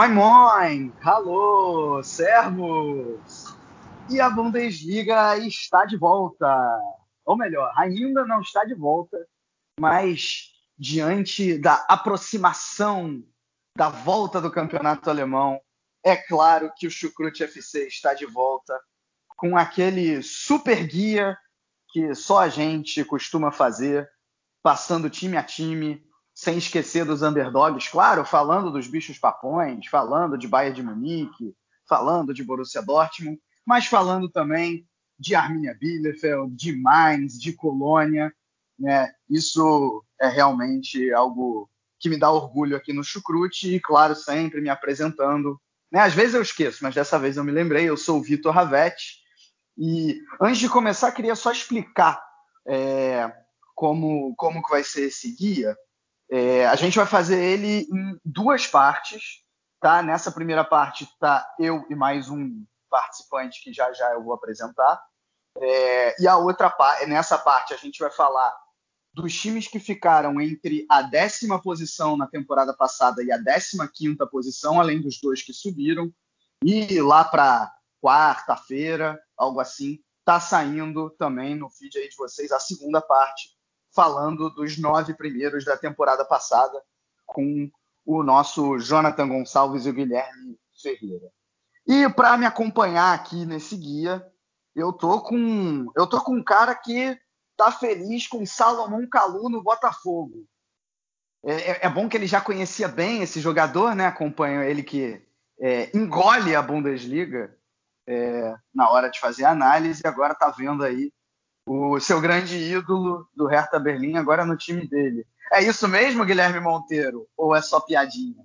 Moin Moin! Alô, servos! E a Bundesliga está de volta. Ou melhor, ainda não está de volta, mas diante da aproximação da volta do campeonato alemão, é claro que o Chucrute FC está de volta com aquele super guia que só a gente costuma fazer, passando time a time, sem esquecer dos underdogs, claro, falando dos bichos papões, falando de Bayern de Munique, falando de Borussia Dortmund, mas falando também de Arminia Bielefeld, de Mainz, de Colônia. Né? Isso é realmente algo que me dá orgulho aqui no Chucrute e, claro, sempre me apresentando. Né? Às vezes eu esqueço, mas dessa vez eu me lembrei. Eu sou o Vitor Ravetti e antes de começar, queria só explicar é, como, como que vai ser esse guia. É, a gente vai fazer ele em duas partes, tá? Nessa primeira parte tá eu e mais um participante que já já eu vou apresentar. É, e a outra parte, nessa parte a gente vai falar dos times que ficaram entre a décima posição na temporada passada e a décima quinta posição, além dos dois que subiram. E lá para quarta-feira, algo assim, tá saindo também no feed aí de vocês a segunda parte falando dos nove primeiros da temporada passada, com o nosso Jonathan Gonçalves e o Guilherme Ferreira. E para me acompanhar aqui nesse guia, eu tô com eu tô com um cara que tá feliz com Salomão Calu no Botafogo. É, é, é bom que ele já conhecia bem esse jogador, né? Acompanha ele que é, engole a Bundesliga é, na hora de fazer a análise, e agora tá vendo aí o seu grande ídolo do Hertha Berlim agora no time dele. É isso mesmo, Guilherme Monteiro? Ou é só piadinha?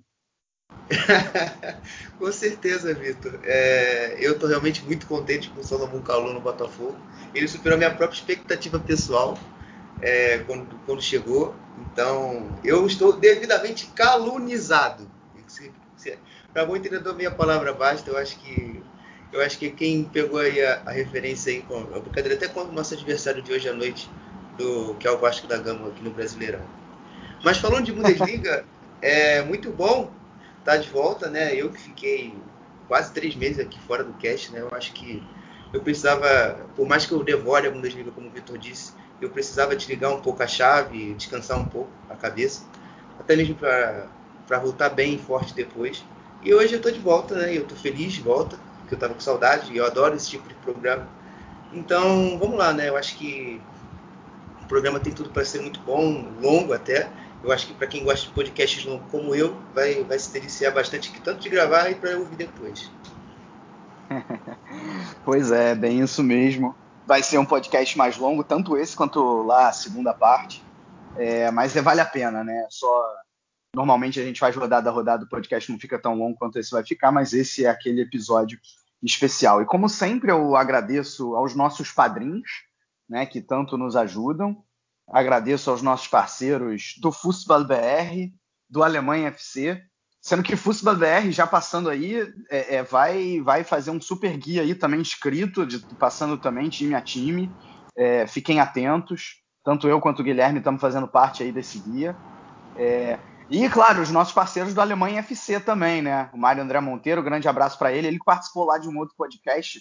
com certeza, Vitor. É, eu estou realmente muito contente com o Salomão Calou no Botafogo. Ele superou a minha própria expectativa pessoal é, quando, quando, chegou. Então, eu estou devidamente calunizado. Para bom entendedor, minha palavra basta. Eu acho que eu acho que quem pegou aí a, a referência aí, com, a brincadeira até com o nosso adversário de hoje à noite, do, que é o Vasco da Gama aqui no Brasileirão. Mas falando de Bundesliga, é muito bom estar tá de volta, né? Eu que fiquei quase três meses aqui fora do cast, né? Eu acho que eu precisava, por mais que eu devore a Bundesliga, como o Vitor disse, eu precisava desligar um pouco a chave, descansar um pouco a cabeça, até mesmo para voltar bem e forte depois. E hoje eu estou de volta, né? Eu estou feliz de volta que eu estava com saudade, e eu adoro esse tipo de programa. Então, vamos lá, né? Eu acho que o programa tem tudo para ser muito bom, longo até. Eu acho que para quem gosta de podcasts longos como eu, vai, vai se deliciar bastante, tanto de gravar e para ouvir depois. pois é, bem isso mesmo. Vai ser um podcast mais longo, tanto esse quanto lá a segunda parte. É, mas é, vale a pena, né? Só Normalmente a gente faz rodada a rodada, o podcast não fica tão longo quanto esse vai ficar, mas esse é aquele episódio especial. E como sempre, eu agradeço aos nossos padrinhos, né, que tanto nos ajudam. Agradeço aos nossos parceiros do Fußball BR, do Alemanha FC, sendo que Fußball BR já passando aí é, é, vai vai fazer um super guia aí também escrito, de, passando também time a time. É, fiquem atentos, tanto eu quanto o Guilherme estamos fazendo parte aí desse guia. E, claro, os nossos parceiros do Alemanha FC também, né? O Mário André Monteiro, grande abraço para ele. Ele participou lá de um outro podcast,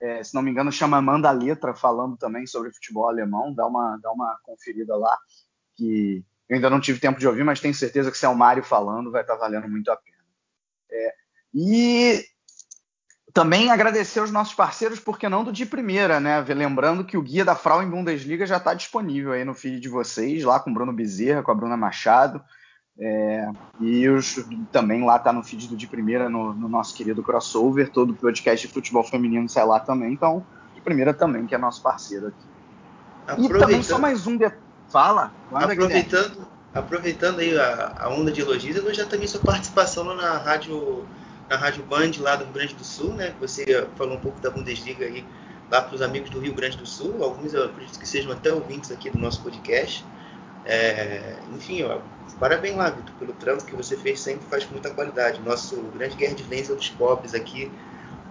é, se não me engano, chama Manda Letra, falando também sobre futebol alemão. Dá uma, dá uma conferida lá, que eu ainda não tive tempo de ouvir, mas tenho certeza que se é o Mário falando, vai estar tá valendo muito a pena. É, e também agradecer aos nossos parceiros, porque não do de primeira, né? Lembrando que o guia da Frauen Bundesliga já está disponível aí no feed de vocês, lá com o Bruno Bezerra, com a Bruna Machado. É, e os, também lá tá no feed do de primeira, no, no, nosso querido crossover, todo o podcast de futebol feminino sai lá também. Então, Primeira também, que é nosso parceiro aqui. E também só mais um detalhe. Fala, aproveitando, aproveitando aí a, a, onda de elogios, eu já também sua participação lá na rádio, na rádio Band lá do Rio Grande do Sul, né? Você falou um pouco da Bundesliga aí lá para os amigos do Rio Grande do Sul, alguns eu acredito que sejam até ouvintes aqui do nosso podcast. É, enfim, ó, parabéns lá, Vitor, pelo trampo que você fez, sempre faz com muita qualidade. Nosso grande Gerd Wenzel dos pobres aqui,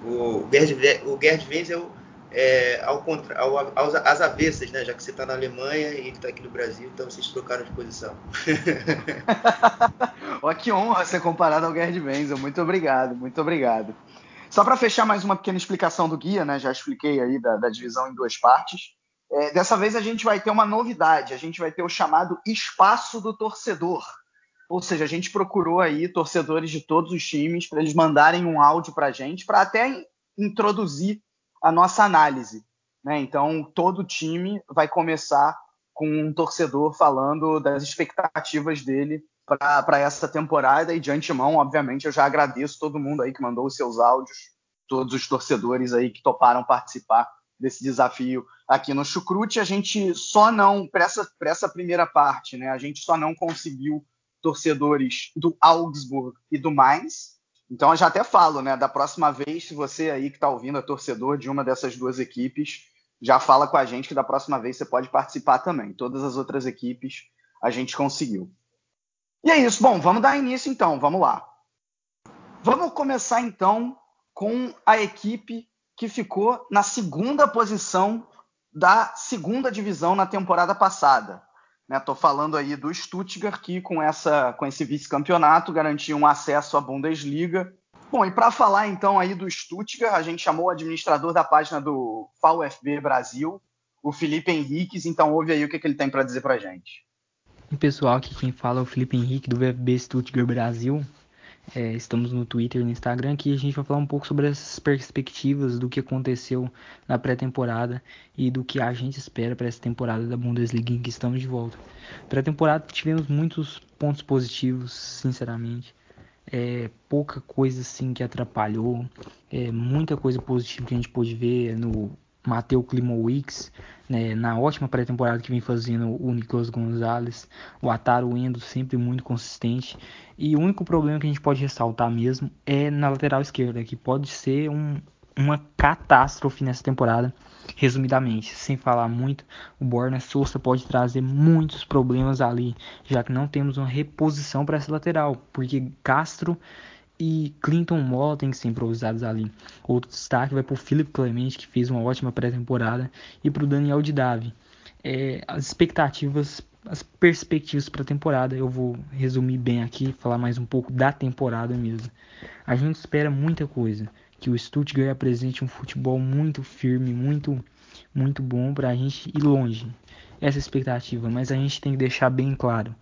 o Gerd, o Gerd Wenzel é, ao contra, ao, aos, às avessas, né? Já que você está na Alemanha e ele está aqui no Brasil, então vocês trocaram de posição. Olha que honra ser comparado ao Gerd Wenzel. Muito obrigado, muito obrigado. Só para fechar mais uma pequena explicação do guia, né? Já expliquei aí da, da divisão em duas partes. É, dessa vez a gente vai ter uma novidade. A gente vai ter o chamado espaço do torcedor. Ou seja, a gente procurou aí torcedores de todos os times para eles mandarem um áudio para a gente, para até introduzir a nossa análise. Né? Então, todo time vai começar com um torcedor falando das expectativas dele para essa temporada. E de antemão, obviamente, eu já agradeço todo mundo aí que mandou os seus áudios, todos os torcedores aí que toparam participar desse desafio aqui no Chucrute. A gente só não, para essa, essa primeira parte, né, a gente só não conseguiu torcedores do Augsburg e do Mainz, então eu já até falo, né? Da próxima vez, se você aí que está ouvindo é torcedor de uma dessas duas equipes, já fala com a gente que da próxima vez você pode participar também. Todas as outras equipes a gente conseguiu. E é isso. Bom, vamos dar início então. Vamos lá. Vamos começar então com a equipe que ficou na segunda posição da segunda divisão na temporada passada. Estou né? falando aí do Stuttgart, que com, essa, com esse vice-campeonato garantiu um acesso à Bundesliga. Bom, e para falar então aí do Stuttgart, a gente chamou o administrador da página do VfB Brasil, o Felipe Henriques. Então ouve aí o que, que ele tem para dizer para gente. Pessoal, aqui quem fala é o Felipe Henrique do VfB Stuttgart Brasil. É, estamos no Twitter e no Instagram que a gente vai falar um pouco sobre as perspectivas do que aconteceu na pré-temporada e do que a gente espera para essa temporada da Bundesliga em que estamos de volta. Pré-temporada tivemos muitos pontos positivos, sinceramente. É, pouca coisa assim que atrapalhou, é, muita coisa positiva que a gente pôde ver no Mateu Klimowicz, né, na ótima pré-temporada que vem fazendo o Nicolas Gonzalez, o Ataro Endo sempre muito consistente. E o único problema que a gente pode ressaltar mesmo é na lateral esquerda, que pode ser um, uma catástrofe nessa temporada, resumidamente, sem falar muito, o Borna Souza pode trazer muitos problemas ali, já que não temos uma reposição para essa lateral, porque Castro e Clinton Moore tem que ser improvisados ali. Outro destaque vai para o Philip Clemente, que fez uma ótima pré-temporada, e para o Daniel Didavi. É, as expectativas, as perspectivas para a temporada, eu vou resumir bem aqui, falar mais um pouco da temporada mesmo. A gente espera muita coisa, que o Stuttgart apresente um futebol muito firme, muito, muito bom para a gente ir longe. Essa é a expectativa, mas a gente tem que deixar bem claro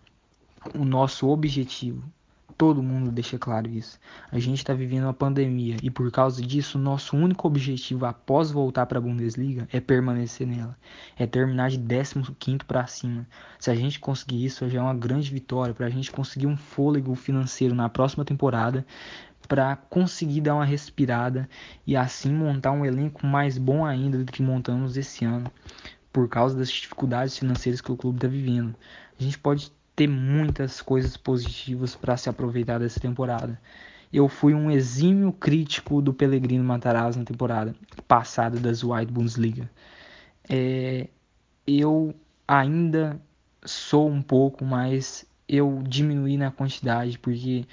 o nosso objetivo Todo mundo deixa claro isso. A gente está vivendo uma pandemia e por causa disso, nosso único objetivo após voltar para a Bundesliga é permanecer nela, é terminar de 15 para cima. Se a gente conseguir isso, já é uma grande vitória para a gente conseguir um fôlego financeiro na próxima temporada, para conseguir dar uma respirada e assim montar um elenco mais bom ainda do que montamos esse ano, por causa das dificuldades financeiras que o clube está vivendo. A gente pode ter muitas coisas positivas para se aproveitar dessa temporada. Eu fui um exímio crítico do Pellegrino Matarazzo na temporada passada das White Bundesliga. É, eu ainda sou um pouco, mas eu diminuí na quantidade porque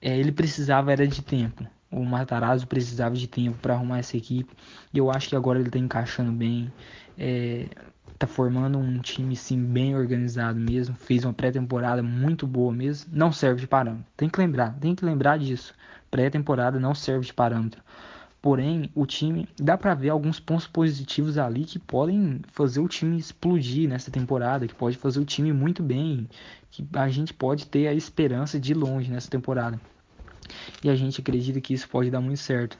é, ele precisava era de tempo. O Matarazzo precisava de tempo para arrumar essa equipe e eu acho que agora ele está encaixando bem. É, tá formando um time sim bem organizado mesmo, fez uma pré-temporada muito boa mesmo, não serve de parâmetro. Tem que lembrar, tem que lembrar disso. Pré-temporada não serve de parâmetro. Porém, o time dá para ver alguns pontos positivos ali que podem fazer o time explodir nessa temporada, que pode fazer o time muito bem, que a gente pode ter a esperança de ir longe nessa temporada. E a gente acredita que isso pode dar muito certo.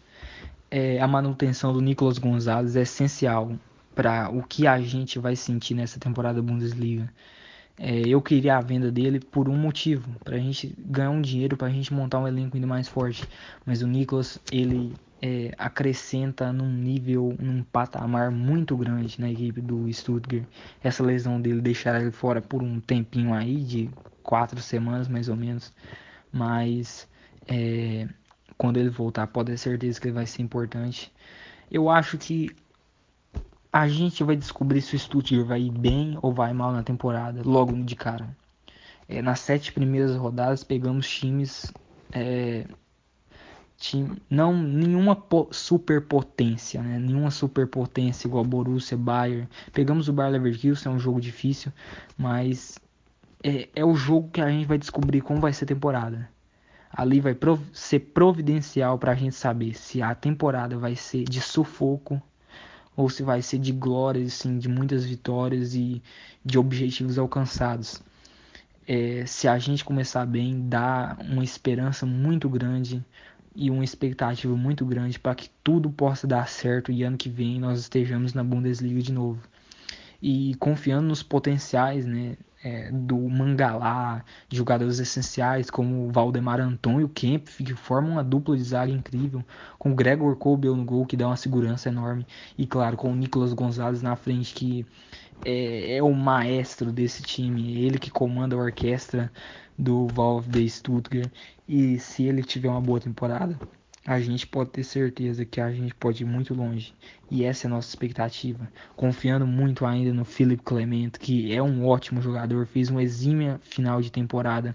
É, a manutenção do Nicolas Gonzalez é essencial para o que a gente vai sentir nessa temporada Bundesliga. É, eu queria a venda dele por um motivo, para a gente ganhar um dinheiro, para a gente montar um elenco ainda mais forte. Mas o Nicolas, ele é, acrescenta num nível, num patamar muito grande na equipe do Stuttgart. Essa lesão dele deixará ele fora por um tempinho aí, de quatro semanas mais ou menos. Mas é, quando ele voltar, pode ter certeza que ele vai ser importante. Eu acho que a gente vai descobrir se o Stuttgart vai ir bem ou vai mal na temporada, logo de cara. É, nas sete primeiras rodadas pegamos times, é, time, não nenhuma superpotência, né? nenhuma superpotência igual Borussia, Bayern. Pegamos o Bayer Leverkusen, é um jogo difícil, mas é, é o jogo que a gente vai descobrir como vai ser a temporada. Ali vai prov ser providencial para a gente saber se a temporada vai ser de sufoco ou se vai ser de glórias, assim, de muitas vitórias e de objetivos alcançados. É, se a gente começar bem, dá uma esperança muito grande e uma expectativa muito grande para que tudo possa dar certo e ano que vem nós estejamos na Bundesliga de novo. E confiando nos potenciais, né, é, do Mangalá, de jogadores essenciais como Valdemar Anton e o que formam uma dupla de zaga incrível, com o Gregor Kobel no gol, que dá uma segurança enorme, e claro, com o Nicolas Gonzalez na frente, que é, é o maestro desse time, ele que comanda a orquestra do Valve de Stuttgart, e se ele tiver uma boa temporada, a gente pode ter certeza que a gente pode ir muito longe. E essa é a nossa expectativa. Confiando muito ainda no Philip Clement, que é um ótimo jogador, fez uma exímia final de temporada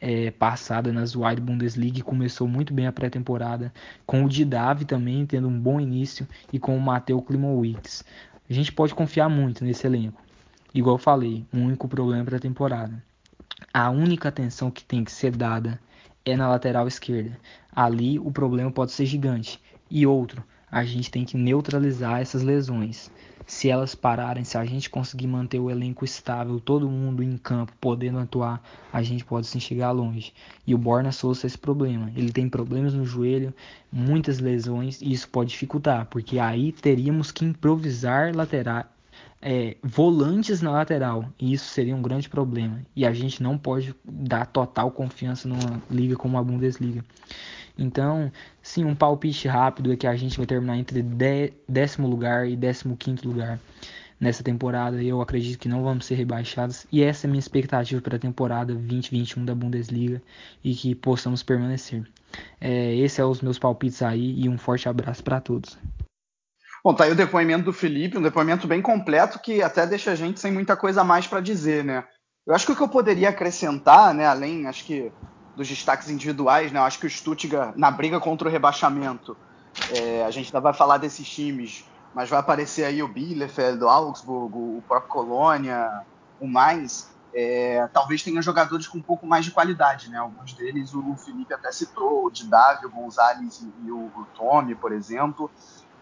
é, passada nas Wide Bundesliga e começou muito bem a pré-temporada. Com o Didavi também tendo um bom início e com o Mateu Klimowicz. A gente pode confiar muito nesse elenco. Igual eu falei, o um único problema para a temporada. A única atenção que tem que ser dada é na lateral esquerda. Ali o problema pode ser gigante. E outro, a gente tem que neutralizar essas lesões. Se elas pararem, se a gente conseguir manter o elenco estável, todo mundo em campo podendo atuar, a gente pode sim chegar longe. E o Borna Souza esse problema. Ele tem problemas no joelho, muitas lesões, e isso pode dificultar, porque aí teríamos que improvisar lateral, é, volantes na lateral. E isso seria um grande problema. E a gente não pode dar total confiança numa liga como a Bundesliga. Então, sim, um palpite rápido é que a gente vai terminar entre décimo lugar e décimo quinto lugar nessa temporada. Eu acredito que não vamos ser rebaixados. E essa é a minha expectativa para a temporada 2021 da Bundesliga e que possamos permanecer. É, esse é os meus palpites aí e um forte abraço para todos. Bom, tá aí o depoimento do Felipe, um depoimento bem completo que até deixa a gente sem muita coisa a mais para dizer, né? Eu acho que o que eu poderia acrescentar, né, além, acho que dos destaques individuais, né, eu acho que o Stuttgart, na briga contra o rebaixamento, é, a gente ainda vai falar desses times, mas vai aparecer aí o Bielefeld, o Augsburg, o próprio Colônia, o Mainz, é, talvez tenha jogadores com um pouco mais de qualidade, né? Alguns deles o Felipe até citou, o Didávio, o Gonzalez e o, o Tommy, por exemplo.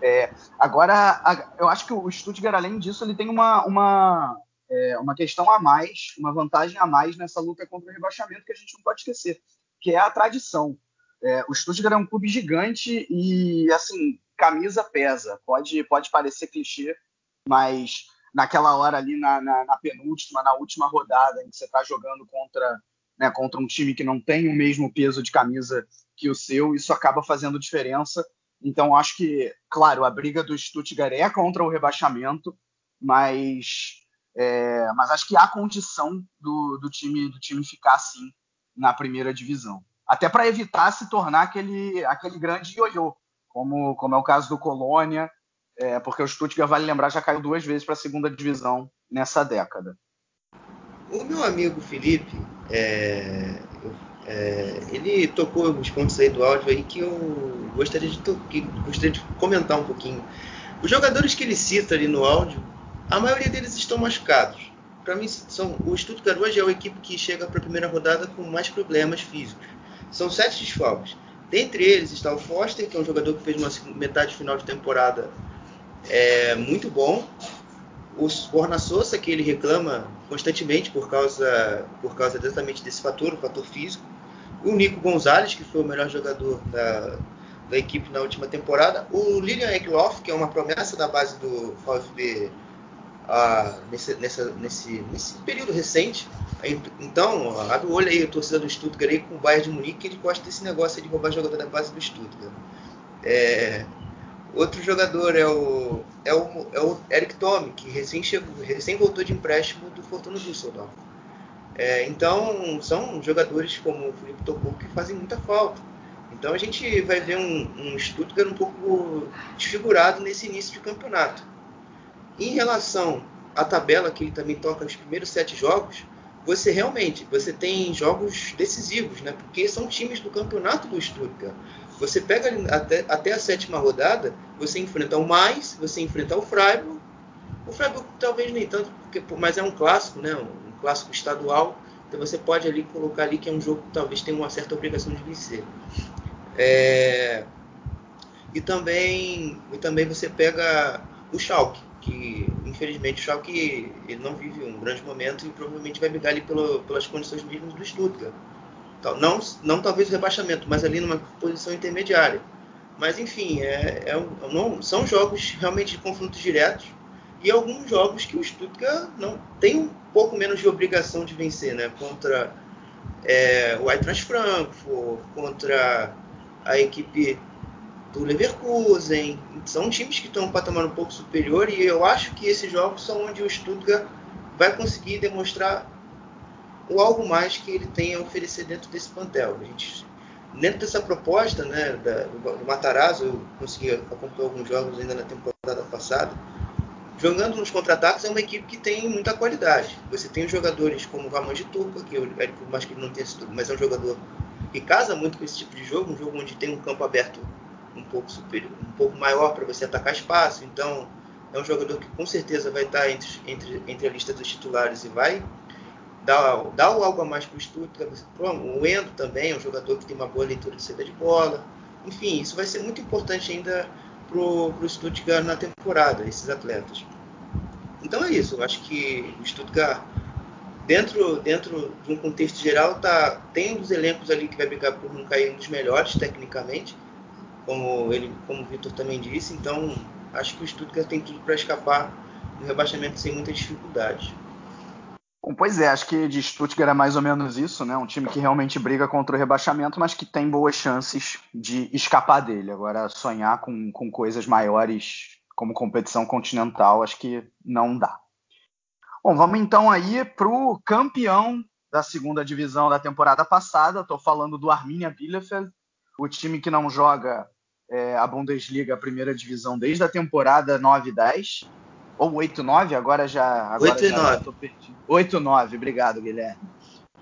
É, agora, a, eu acho que o Stuttgart, além disso, ele tem uma, uma, é, uma questão a mais, uma vantagem a mais nessa luta contra o rebaixamento que a gente não pode esquecer, que é a tradição. É, o Stuttgart é um clube gigante e, assim, camisa pesa. Pode, pode parecer clichê, mas naquela hora ali, na, na, na penúltima, na última rodada, em que você está jogando contra, né, contra um time que não tem o mesmo peso de camisa que o seu, isso acaba fazendo diferença. Então, acho que, claro, a briga do Stuttgart é contra o rebaixamento, mas, é, mas acho que há condição do, do, time, do time ficar assim na primeira divisão. Até para evitar se tornar aquele, aquele grande ioiô, como, como é o caso do Colônia, é, porque o Stuttgart, vale lembrar, já caiu duas vezes para a segunda divisão nessa década. O meu amigo Felipe, é, é, ele tocou alguns pontos aí do áudio aí que eu gostaria de, que gostaria de comentar um pouquinho. Os jogadores que ele cita ali no áudio, a maioria deles estão machucados. Para mim, são, o Stuttgart hoje é a equipe que chega para a primeira rodada com mais problemas físicos. São sete desfalques. Dentre eles está o Foster, que é um jogador que fez uma metade final de temporada é, muito bom. O Borna Sousa, que ele reclama constantemente por causa, por causa exatamente desse fator, o fator físico. O Nico Gonzalez, que foi o melhor jogador da, da equipe na última temporada. O Lilian Ekloff, que é uma promessa da base do VfB a, nesse, nessa, nesse, nesse período recente. Então, abre o olho aí, a torcida do Stuttgart aí com o Bayern de Munique, que ele gosta desse negócio de roubar jogador da base do Stuttgart. É, outro jogador é o, é o, é o Eric Tome, que recém, chegou, recém voltou de empréstimo do Fortuna Düsseldorf. É, então, são jogadores como o Felipe tocou que fazem muita falta. Então, a gente vai ver um, um Stuttgart um pouco desfigurado nesse início de campeonato. Em relação à tabela, que ele também toca os primeiros sete jogos, você realmente você tem jogos decisivos, né? Porque são times do campeonato do Stuttgart. Você pega até, até a sétima rodada, você enfrenta o Mais, você enfrenta o Freiburg. O Freiburg talvez nem tanto, porque, mas é um clássico, né? Um clássico estadual. Então você pode ali colocar ali que é um jogo que talvez tenha uma certa obrigação de vencer. É... E também e também você pega o Schalke, que infelizmente o Schalke ele não vive um grande momento e provavelmente vai brigar ali pelo, pelas condições mesmas do Stuttgart. Então, não, não talvez o rebaixamento, mas ali numa posição intermediária. Mas enfim, é, é, não, são jogos realmente de confrontos diretos e alguns jogos que o Stuttgart não tem um pouco menos de obrigação de vencer, né? Contra é, o Eintracht Frankfurt, contra a equipe do Leverkusen. São times que estão um patamar um pouco superior e eu acho que esses jogos são onde o Stuttgart vai conseguir demonstrar o algo mais que ele tem a oferecer dentro desse plantel. A gente, dentro dessa proposta né, da, do Matarazzo, eu consegui acompanhar alguns jogos ainda na temporada passada. Jogando nos contra-ataques é uma equipe que tem muita qualidade. Você tem jogadores como o Ramon de Turca, que eu, por mais que ele não tenha sido, mas é um jogador que casa muito com esse tipo de jogo, um jogo onde tem um campo aberto um pouco superior, um pouco maior para você atacar espaço. Então, é um jogador que com certeza vai estar entre, entre, entre a lista dos titulares e vai dar, dar algo a mais para o Stuttgart. O Endo também é um jogador que tem uma boa leitura de saída de bola. Enfim, isso vai ser muito importante ainda para o Stuttgart na temporada, esses atletas. Então é isso, eu acho que o Stuttgart, dentro, dentro de um contexto geral, tá, tem um dos elencos ali que vai brigar por não cair um dos melhores tecnicamente, como ele, como o Vitor também disse. Então, acho que o Stuttgart tem tudo para escapar do rebaixamento sem muita dificuldade. Bom, pois é, acho que de Stuttgart é mais ou menos isso, né? Um time que realmente briga contra o rebaixamento, mas que tem boas chances de escapar dele. Agora, sonhar com, com coisas maiores como competição continental, acho que não dá. Bom, vamos então aí para o campeão da segunda divisão da temporada passada. Estou falando do Arminia Bielefeld, o time que não joga é, a Bundesliga, a primeira divisão, desde a temporada 9-10, ou 8-9, agora já. Agora 8 e já 9. 8-9, obrigado, Guilherme.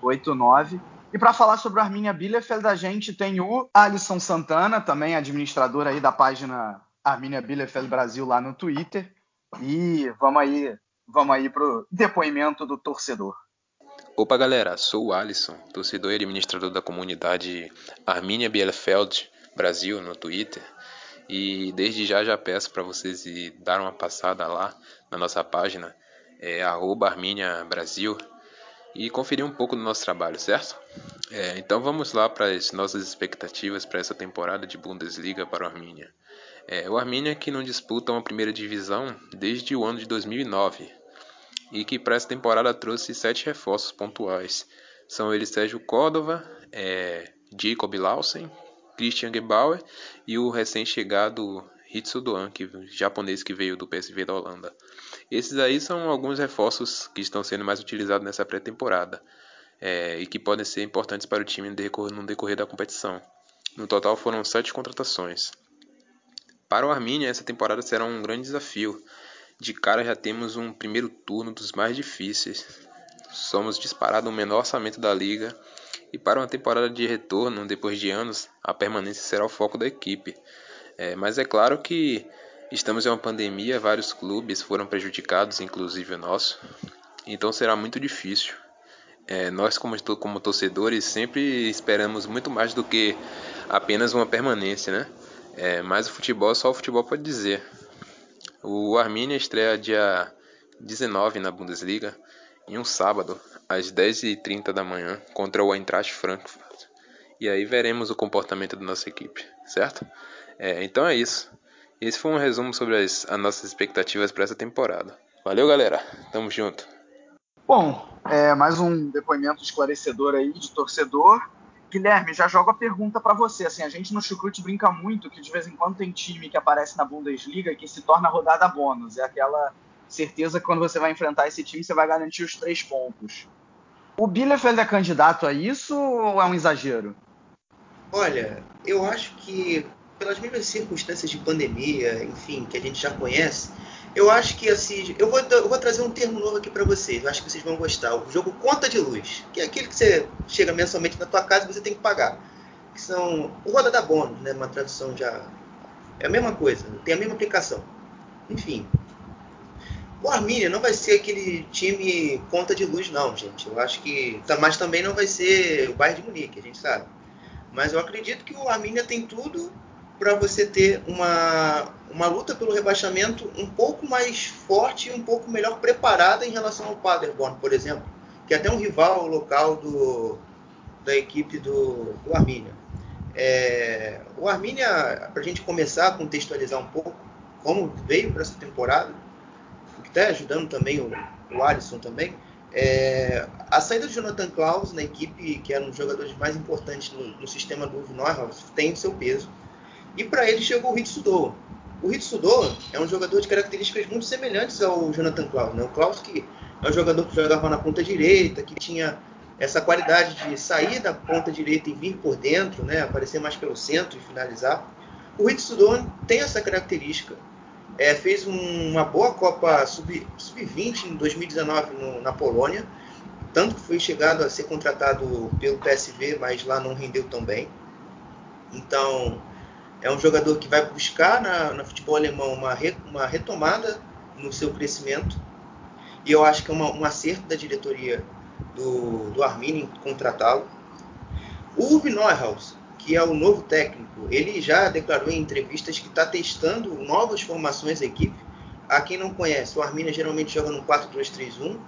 8-9. E para falar sobre o Arminia Bielefeld, a gente tem o Alisson Santana, também administrador aí da página Arminia Bielefeld Brasil lá no Twitter. E vamos aí, vamos aí pro depoimento do torcedor. Opa galera, sou o Alisson, torcedor e administrador da comunidade Arminia Bielefeld Brasil no Twitter. E desde já já peço para vocês dar uma passada lá na nossa página, é, Brasil, e conferir um pouco do nosso trabalho, certo? É, então vamos lá para as nossas expectativas para essa temporada de Bundesliga para o Arminia. É, o Arminia que não disputa uma primeira divisão desde o ano de 2009 e que para essa temporada trouxe sete reforços pontuais. São eles Sérgio Córdova, é, Jacob Lausen, Christian Gebauer e o recém-chegado Hitsu Doan, que, japonês que veio do PSV da Holanda. Esses aí são alguns reforços que estão sendo mais utilizados nessa pré-temporada é, e que podem ser importantes para o time no decorrer, no decorrer da competição. No total foram sete contratações. Para o Arminia, essa temporada será um grande desafio, de cara já temos um primeiro turno dos mais difíceis. Somos disparado o menor orçamento da liga e para uma temporada de retorno, depois de anos, a permanência será o foco da equipe. É, mas é claro que estamos em uma pandemia, vários clubes foram prejudicados, inclusive o nosso, então será muito difícil. É, nós, como, como torcedores, sempre esperamos muito mais do que apenas uma permanência, né? É, mas o futebol, só o futebol pode dizer. O Arminia estreia dia 19 na Bundesliga, em um sábado, às 10h30 da manhã, contra o Eintracht Frankfurt. E aí veremos o comportamento da nossa equipe, certo? É, então é isso. Esse foi um resumo sobre as, as nossas expectativas para essa temporada. Valeu, galera. Tamo junto. Bom, é, mais um depoimento esclarecedor aí de torcedor. Guilherme, já jogo a pergunta para você. Assim, a gente no Chucrute brinca muito que de vez em quando tem time que aparece na Bundesliga que se torna rodada bônus. É aquela certeza que quando você vai enfrentar esse time você vai garantir os três pontos. O Bielefeld é candidato a isso ou é um exagero? Olha, eu acho que pelas mesmas circunstâncias de pandemia, enfim, que a gente já conhece, eu acho que assim, eu vou, eu vou trazer um termo novo aqui para vocês. Eu acho que vocês vão gostar. O jogo conta de luz, que é aquele que você chega mensalmente na tua casa e você tem que pagar. Que são o roda da bônus, né? Uma tradução já é a mesma coisa, tem a mesma aplicação. Enfim, o Arminia não vai ser aquele time conta de luz, não, gente. Eu acho que. Tá, mas também não vai ser o Bayern de Munique, a gente sabe. Mas eu acredito que o Arminia tem tudo para você ter uma, uma luta pelo rebaixamento um pouco mais forte e um pouco melhor preparada em relação ao Paderborn, por exemplo, que é até um rival local do, da equipe do, do Arminia. É, o Arminia, para a gente começar a contextualizar um pouco como veio para essa temporada, está ajudando também o, o Alisson também, é, a saída do Jonathan Klaus na equipe, que era um dos jogadores mais importantes no, no sistema do Neuhaus, tem o seu peso. E para ele chegou o Hitsudo. O Hitsudo é um jogador de características muito semelhantes ao Jonathan Klaus. Né? O Klaus que é um jogador que jogava na ponta direita, que tinha essa qualidade de sair da ponta direita e vir por dentro, né? aparecer mais pelo centro e finalizar. O Hitsudo tem essa característica. É, fez um, uma boa Copa Sub-20 Sub em 2019 no, na Polônia, tanto que foi chegado a ser contratado pelo PSV, mas lá não rendeu tão bem. Então, é um jogador que vai buscar na, no futebol alemão uma, re, uma retomada no seu crescimento. E eu acho que é uma, um acerto da diretoria do, do Arminia em contratá-lo. O Uwe Neuhaus, que é o novo técnico, ele já declarou em entrevistas que está testando novas formações da equipe. A quem não conhece, o Arminia geralmente joga no 4-2-3-1.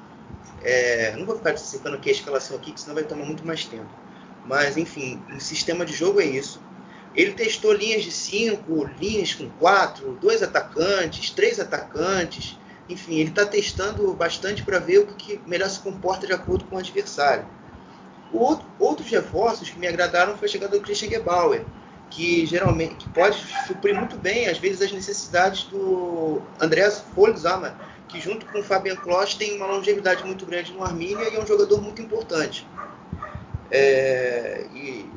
É, não vou ficar dissecando aqui a escalação aqui, que senão vai tomar muito mais tempo. Mas, enfim, o sistema de jogo é isso. Ele testou linhas de 5, linhas com 4, dois atacantes, três atacantes. Enfim, ele está testando bastante para ver o que melhor se comporta de acordo com o adversário. Outro, outros reforços que me agradaram foi a chegada do Christian Gebauer, que geralmente que pode suprir muito bem, às vezes, as necessidades do Andreas Folzhammer, que junto com o Fabian Kloss tem uma longevidade muito grande no Arminia e é um jogador muito importante. É, e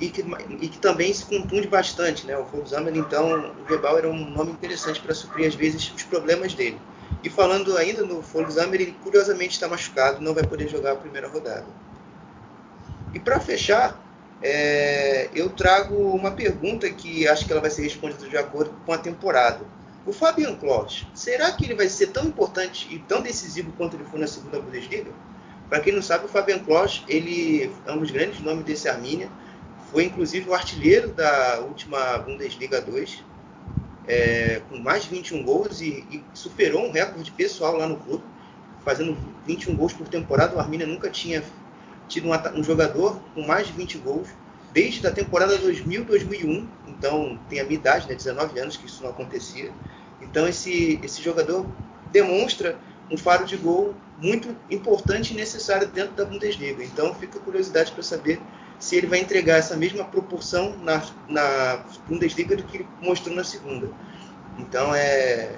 e que, e que também se contunde bastante, né? O Volkswagen, então, o Gebauer era um nome interessante para suprir, às vezes, os problemas dele. E falando ainda no Volkswagen, ele curiosamente está machucado, não vai poder jogar a primeira rodada. E para fechar, é, eu trago uma pergunta que acho que ela vai ser respondida de acordo com a temporada. O Fabian Kloss, será que ele vai ser tão importante e tão decisivo quanto ele foi na segunda Bundesliga? Para quem não sabe, o Fabian Kloss, ele é um dos grandes nomes desse Arminia, foi inclusive o artilheiro da última Bundesliga 2, é, com mais de 21 gols e, e, superou um recorde pessoal lá no clube, fazendo 21 gols por temporada. O Arminia nunca tinha tido um, um jogador com mais de 20 gols desde a temporada 2000-2001. Então tem a minha idade, né, 19 anos, que isso não acontecia. Então esse, esse jogador demonstra um faro de gol muito importante e necessário dentro da Bundesliga. Então fica curiosidade para saber se ele vai entregar essa mesma proporção na, na Bundesliga do que ele mostrou na segunda. Então é.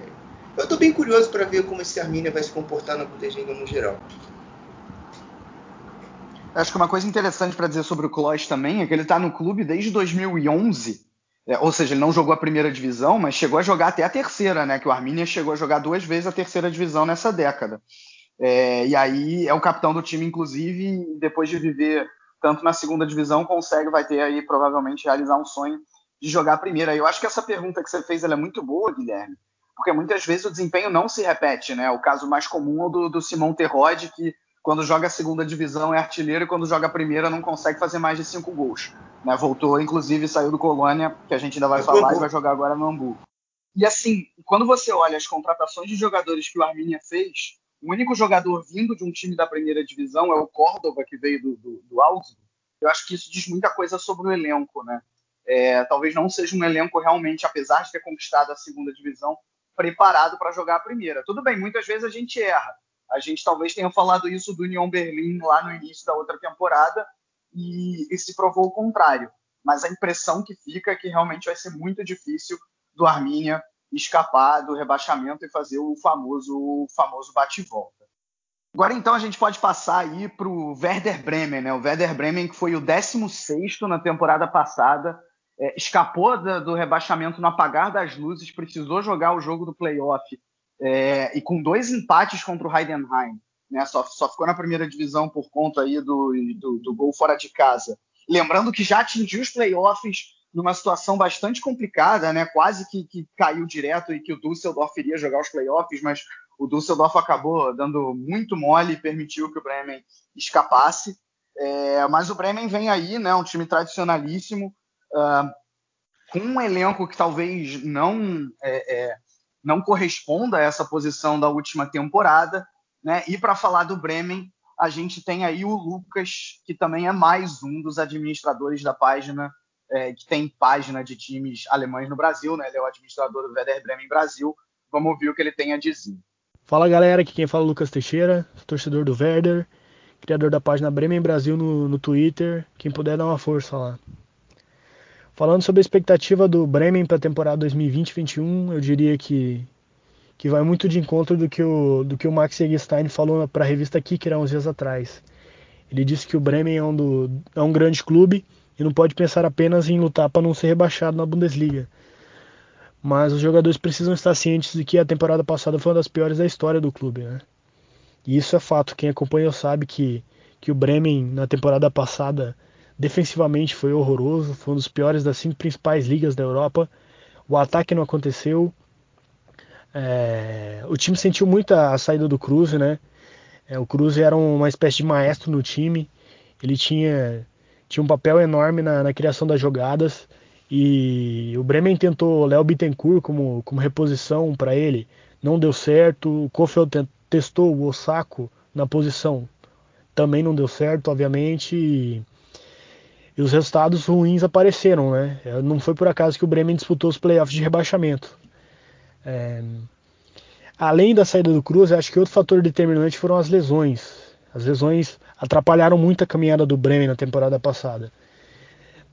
Eu estou bem curioso para ver como esse Arminia vai se comportar na Bundesliga no geral. Acho que uma coisa interessante para dizer sobre o Kloss também é que ele está no clube desde 2011. É, ou seja, ele não jogou a primeira divisão, mas chegou a jogar até a terceira, né? Que o Arminia chegou a jogar duas vezes a terceira divisão nessa década. É, e aí é o capitão do time, inclusive, depois de viver tanto na segunda divisão, consegue, vai ter aí provavelmente realizar um sonho de jogar a primeira. Eu acho que essa pergunta que você fez é muito boa, Guilherme, porque muitas vezes o desempenho não se repete, né? O caso mais comum é o do, do Simão Terrode, que quando joga a segunda divisão é artilheiro e quando joga a primeira não consegue fazer mais de cinco gols. Né? Voltou, inclusive, saiu do Colônia, que a gente ainda vai falar, e vai jogar agora no Hamburgo. E assim, quando você olha as contratações de jogadores que o Arminia fez, o único jogador vindo de um time da primeira divisão é o Córdoba, que veio do, do, do Augsburg. Eu acho que isso diz muita coisa sobre o elenco, né? É, talvez não seja um elenco realmente, apesar de ter conquistado a segunda divisão, preparado para jogar a primeira. Tudo bem, muitas vezes a gente erra. A gente talvez tenha falado isso do Union Berlin lá no início da outra temporada e, e se provou o contrário. Mas a impressão que fica é que realmente vai ser muito difícil do Arminia escapar do rebaixamento e fazer o famoso, o famoso bate-volta. Agora então a gente pode passar aí para o Werder Bremen, né? O Werder Bremen que foi o 16 na temporada passada, é, escapou da, do rebaixamento no apagar das luzes, precisou jogar o jogo do playoff é, e com dois empates contra o Heidenheim, né? Só, só ficou na primeira divisão por conta aí do, do, do gol fora de casa. Lembrando que já atingiu os playoffs numa situação bastante complicada, né? Quase que, que caiu direto e que o Düsseldorf iria jogar os playoffs, mas o Düsseldorf acabou dando muito mole e permitiu que o Bremen escapasse. É, mas o Bremen vem aí, né, um time tradicionalíssimo, uh, com um elenco que talvez não é, é, não corresponda a essa posição da última temporada. Né? E para falar do Bremen, a gente tem aí o Lucas, que também é mais um dos administradores da página, é, que tem página de times alemães no Brasil, né? ele é o administrador do Werder Bremen Brasil. Vamos ouvir o que ele tem a dizer. Fala galera, aqui quem fala é o Lucas Teixeira, torcedor do Werder, criador da página Bremen Brasil no, no Twitter, quem puder dar uma força lá. Falando sobre a expectativa do Bremen para a temporada 2020-21, eu diria que, que vai muito de encontro do que o, do que o Max Eggestein falou para a revista Kicker há uns dias atrás. Ele disse que o Bremen é um, do, é um grande clube e não pode pensar apenas em lutar para não ser rebaixado na Bundesliga mas os jogadores precisam estar cientes de que a temporada passada foi uma das piores da história do clube, né? E isso é fato. Quem acompanhou sabe que, que o Bremen na temporada passada defensivamente foi horroroso, foi um dos piores das cinco principais ligas da Europa. O ataque não aconteceu. É, o time sentiu muito a, saída do Cruz, né? É, o Cruz era uma espécie de maestro no time. Ele tinha, tinha um papel enorme na, na criação das jogadas e o Bremen tentou Léo Bittencourt como, como reposição para ele, não deu certo. O Kofeld testou o Osako na posição, também não deu certo, obviamente. E, e os resultados ruins apareceram, né? É, não foi por acaso que o Bremen disputou os playoffs de rebaixamento. É, além da saída do Cruz, acho que outro fator determinante foram as lesões. As lesões atrapalharam muito a caminhada do Bremen na temporada passada.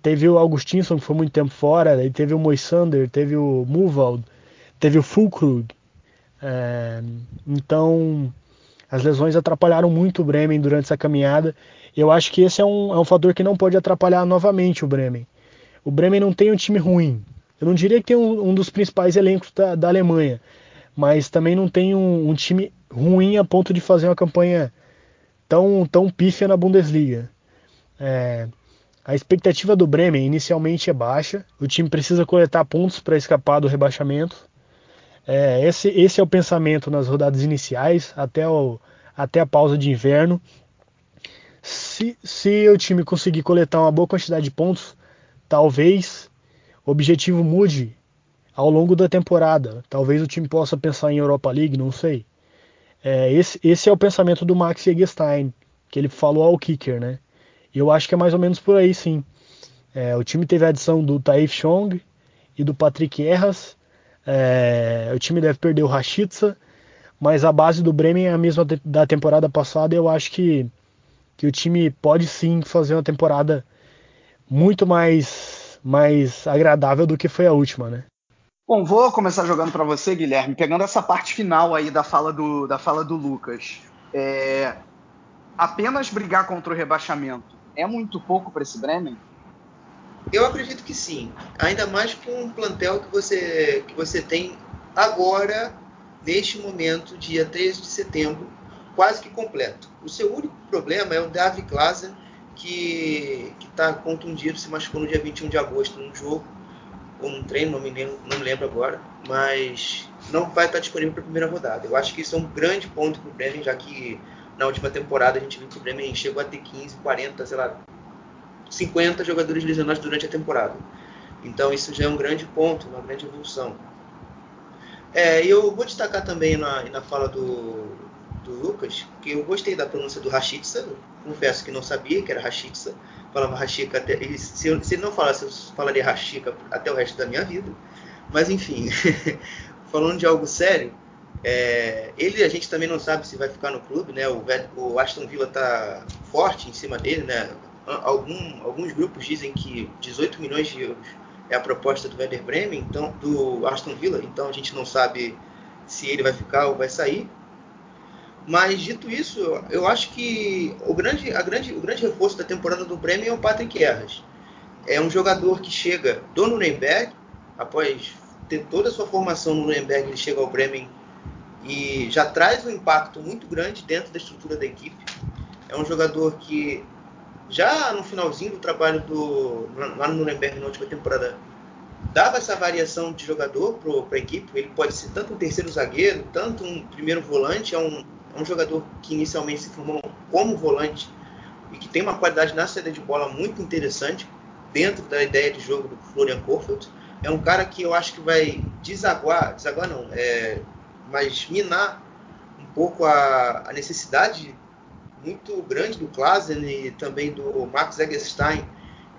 Teve o Augustinson, que foi muito tempo fora, aí teve o Moisander, teve o Muvald, teve o Fulkrug. É, então, as lesões atrapalharam muito o Bremen durante essa caminhada. Eu acho que esse é um, é um fator que não pode atrapalhar novamente o Bremen. O Bremen não tem um time ruim. Eu não diria que tem um, um dos principais elencos da, da, Alemanha, mas também não tem um, um, time ruim a ponto de fazer uma campanha tão, tão pífia na Bundesliga. É, a expectativa do Bremen inicialmente é baixa. O time precisa coletar pontos para escapar do rebaixamento. É, esse, esse, é o pensamento nas rodadas iniciais, até, o, até a pausa de inverno. Se, se o time conseguir coletar uma boa quantidade de pontos, talvez o objetivo mude ao longo da temporada. Talvez o time possa pensar em Europa League, não sei. É, esse, esse, é o pensamento do Max Eggestein, que ele falou ao kicker, né? E eu acho que é mais ou menos por aí, sim. É, o time teve a adição do Taif Chong e do Patrick Erras. É, o time deve perder o Rachitsa, mas a base do Bremen é a mesma da temporada passada. Eu acho que, que o time pode sim fazer uma temporada muito mais, mais agradável do que foi a última, né? Bom, vou começar jogando para você, Guilherme, pegando essa parte final aí da fala do, da fala do Lucas. É, apenas brigar contra o rebaixamento é muito pouco para esse Bremen? Eu acredito que sim. Ainda mais com o plantel que você, que você tem agora, neste momento, dia 13 de setembro, quase que completo. O seu único problema é o Davi Klaasen, que está contundido, se machucou no dia 21 de agosto num jogo, ou num treino, não me lembro, não me lembro agora, mas não vai estar disponível para a primeira rodada. Eu acho que isso é um grande ponto para o Bremen, já que na última temporada a gente viu que o Bremen chegou a ter 15, 40, sei lá, 50 jogadores lesionados durante a temporada. Então isso já é um grande ponto, uma grande evolução. É, eu vou destacar também na, na fala do, do Lucas que eu gostei da pronúncia do Rachitsa. Confesso que não sabia que era Rachitsa. Falava Rachika até. Se, eu, se ele não falasse, eu falaria Rachika até o resto da minha vida. Mas enfim, falando de algo sério, é, ele a gente também não sabe se vai ficar no clube, né? O, o Aston Villa está forte em cima dele, né? Algum, alguns grupos dizem que 18 milhões de euros é a proposta do Werder Bremen, então do Aston Villa, então a gente não sabe se ele vai ficar ou vai sair. Mas dito isso, eu acho que o grande, a grande, o grande reforço da temporada do Bremen é o Patrick Erras. É um jogador que chega do Nuremberg, após ter toda a sua formação no Nuremberg, ele chega ao Bremen e já traz um impacto muito grande dentro da estrutura da equipe. É um jogador que já no finalzinho do trabalho do lá no Nuremberg na última temporada dava essa variação de jogador para a equipe. Ele pode ser tanto um terceiro zagueiro, tanto um primeiro volante. É um, um jogador que inicialmente se formou como volante e que tem uma qualidade na saída de bola muito interessante dentro da ideia de jogo do Florian Kohfeldt. É um cara que eu acho que vai desaguar, desaguar não, é, mas minar um pouco a, a necessidade muito grande do Klasen e também do Max Eggestein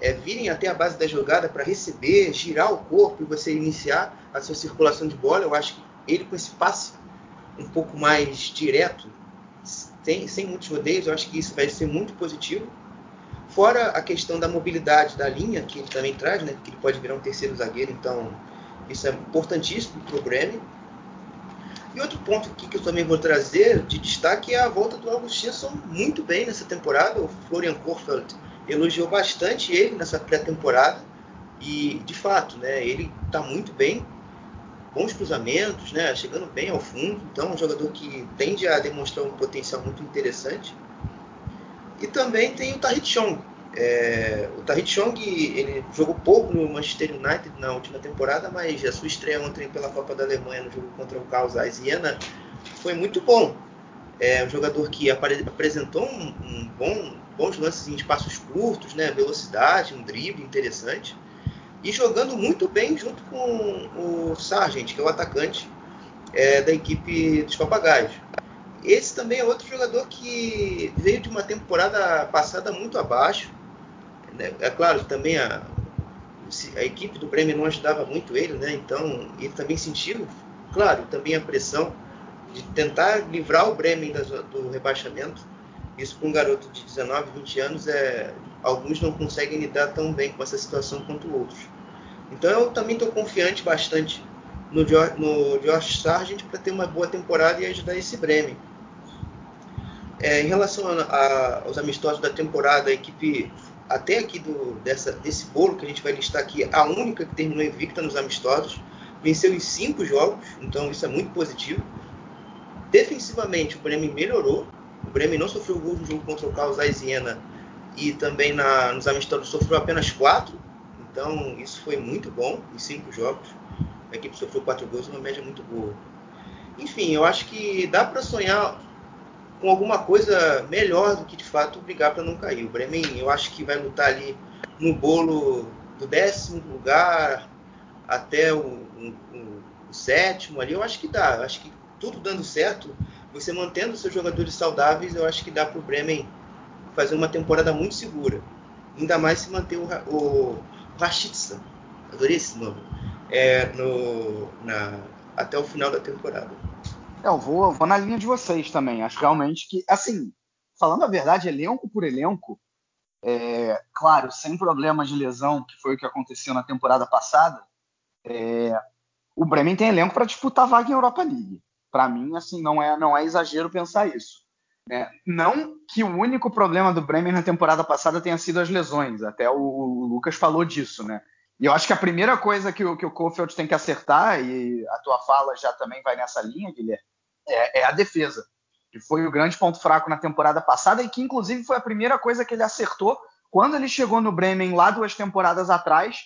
é, virem até a base da jogada para receber, girar o corpo e você iniciar a sua circulação de bola. Eu acho que ele com esse passe um pouco mais direto, sem, sem muitos rodeios, eu acho que isso vai ser muito positivo. Fora a questão da mobilidade da linha, que ele também traz, né, que ele pode virar um terceiro zagueiro, então isso é importantíssimo para o Bremen. E outro ponto aqui que eu também vou trazer de destaque é a volta do Augustinson muito bem nessa temporada. O Florian Kohfeldt elogiou bastante ele nessa pré-temporada e, de fato, né, ele está muito bem, bons cruzamentos, né, chegando bem ao fundo. Então, um jogador que tende a demonstrar um potencial muito interessante. E também tem o Tahit Chong, é, o Tahit Chong ele jogou pouco no Manchester United na última temporada, mas a sua estreia ontem pela Copa da Alemanha no jogo contra o Carlos Aiziena foi muito bom. É um jogador que apresentou um, um bom, bons lances em espaços curtos, né, velocidade, um drible interessante e jogando muito bem junto com o Sargent, que é o atacante é, da equipe dos Papagaios. Esse também é outro jogador que veio de uma temporada passada muito abaixo, né? É claro, também a, a equipe do Bremen não ajudava muito ele, né? Então ele também sentiu, claro, também a pressão de tentar livrar o Bremen do rebaixamento. Isso para um garoto de 19, 20 anos é alguns não conseguem lidar tão bem com essa situação quanto outros. Então eu também estou confiante bastante no, Josh Sargent para ter uma boa temporada e ajudar esse Bremen. É, em relação a, a, aos amistosos da temporada, a equipe até aqui do, dessa, desse bolo que a gente vai listar aqui, a única que terminou invicta nos amistosos, venceu em cinco jogos, então isso é muito positivo. Defensivamente, o Bremen melhorou. O Bremen não sofreu gol no jogo contra o Carlos Aiziena e também na, nos amistosos sofreu apenas quatro. Então isso foi muito bom em cinco jogos. A equipe sofreu quatro gols, uma média muito boa. Enfim, eu acho que dá para sonhar com alguma coisa melhor do que de fato brigar para não cair. O Bremen, eu acho que vai lutar ali no bolo do décimo lugar até o, o, o sétimo ali. Eu acho que dá. Eu acho que tudo dando certo, você mantendo seus jogadores saudáveis, eu acho que dá para o Bremen fazer uma temporada muito segura. Ainda mais se manter o, o Rachitsa, adorei esse nome, é, no, na, até o final da temporada. É, eu vou, vou na linha de vocês também. Acho realmente que, assim, falando a verdade, elenco por elenco, é, claro, sem problema de lesão, que foi o que aconteceu na temporada passada, é, o Bremen tem elenco para disputar vaga em Europa League. Para mim, assim, não é, não é exagero pensar isso. É, não que o único problema do Bremen na temporada passada tenha sido as lesões, até o, o Lucas falou disso, né? E eu acho que a primeira coisa que o, que o Kofeld tem que acertar, e a tua fala já também vai nessa linha, Guilherme, é, é a defesa. Que foi o grande ponto fraco na temporada passada e que, inclusive, foi a primeira coisa que ele acertou quando ele chegou no Bremen lá duas temporadas atrás.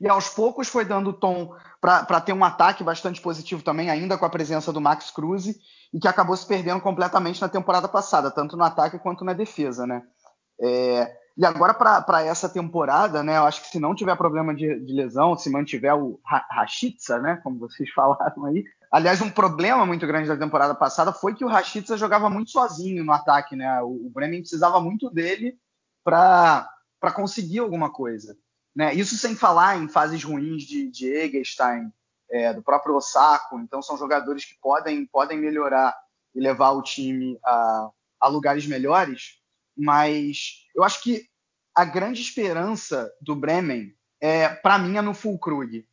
E aos poucos foi dando tom para ter um ataque bastante positivo também, ainda com a presença do Max Cruz, e que acabou se perdendo completamente na temporada passada, tanto no ataque quanto na defesa, né? É, e agora, para essa temporada, né, eu acho que se não tiver problema de, de lesão, se mantiver o Rachitsa, né, como vocês falaram aí, Aliás, um problema muito grande da temporada passada foi que o Rashica jogava muito sozinho no ataque, né? O Bremen precisava muito dele para conseguir alguma coisa. Né? Isso sem falar em fases ruins de, de Egerstein é, do próprio Osako. Então, são jogadores que podem, podem melhorar e levar o time a, a lugares melhores. Mas eu acho que a grande esperança do Bremen, é, para mim, é no Fulkrug.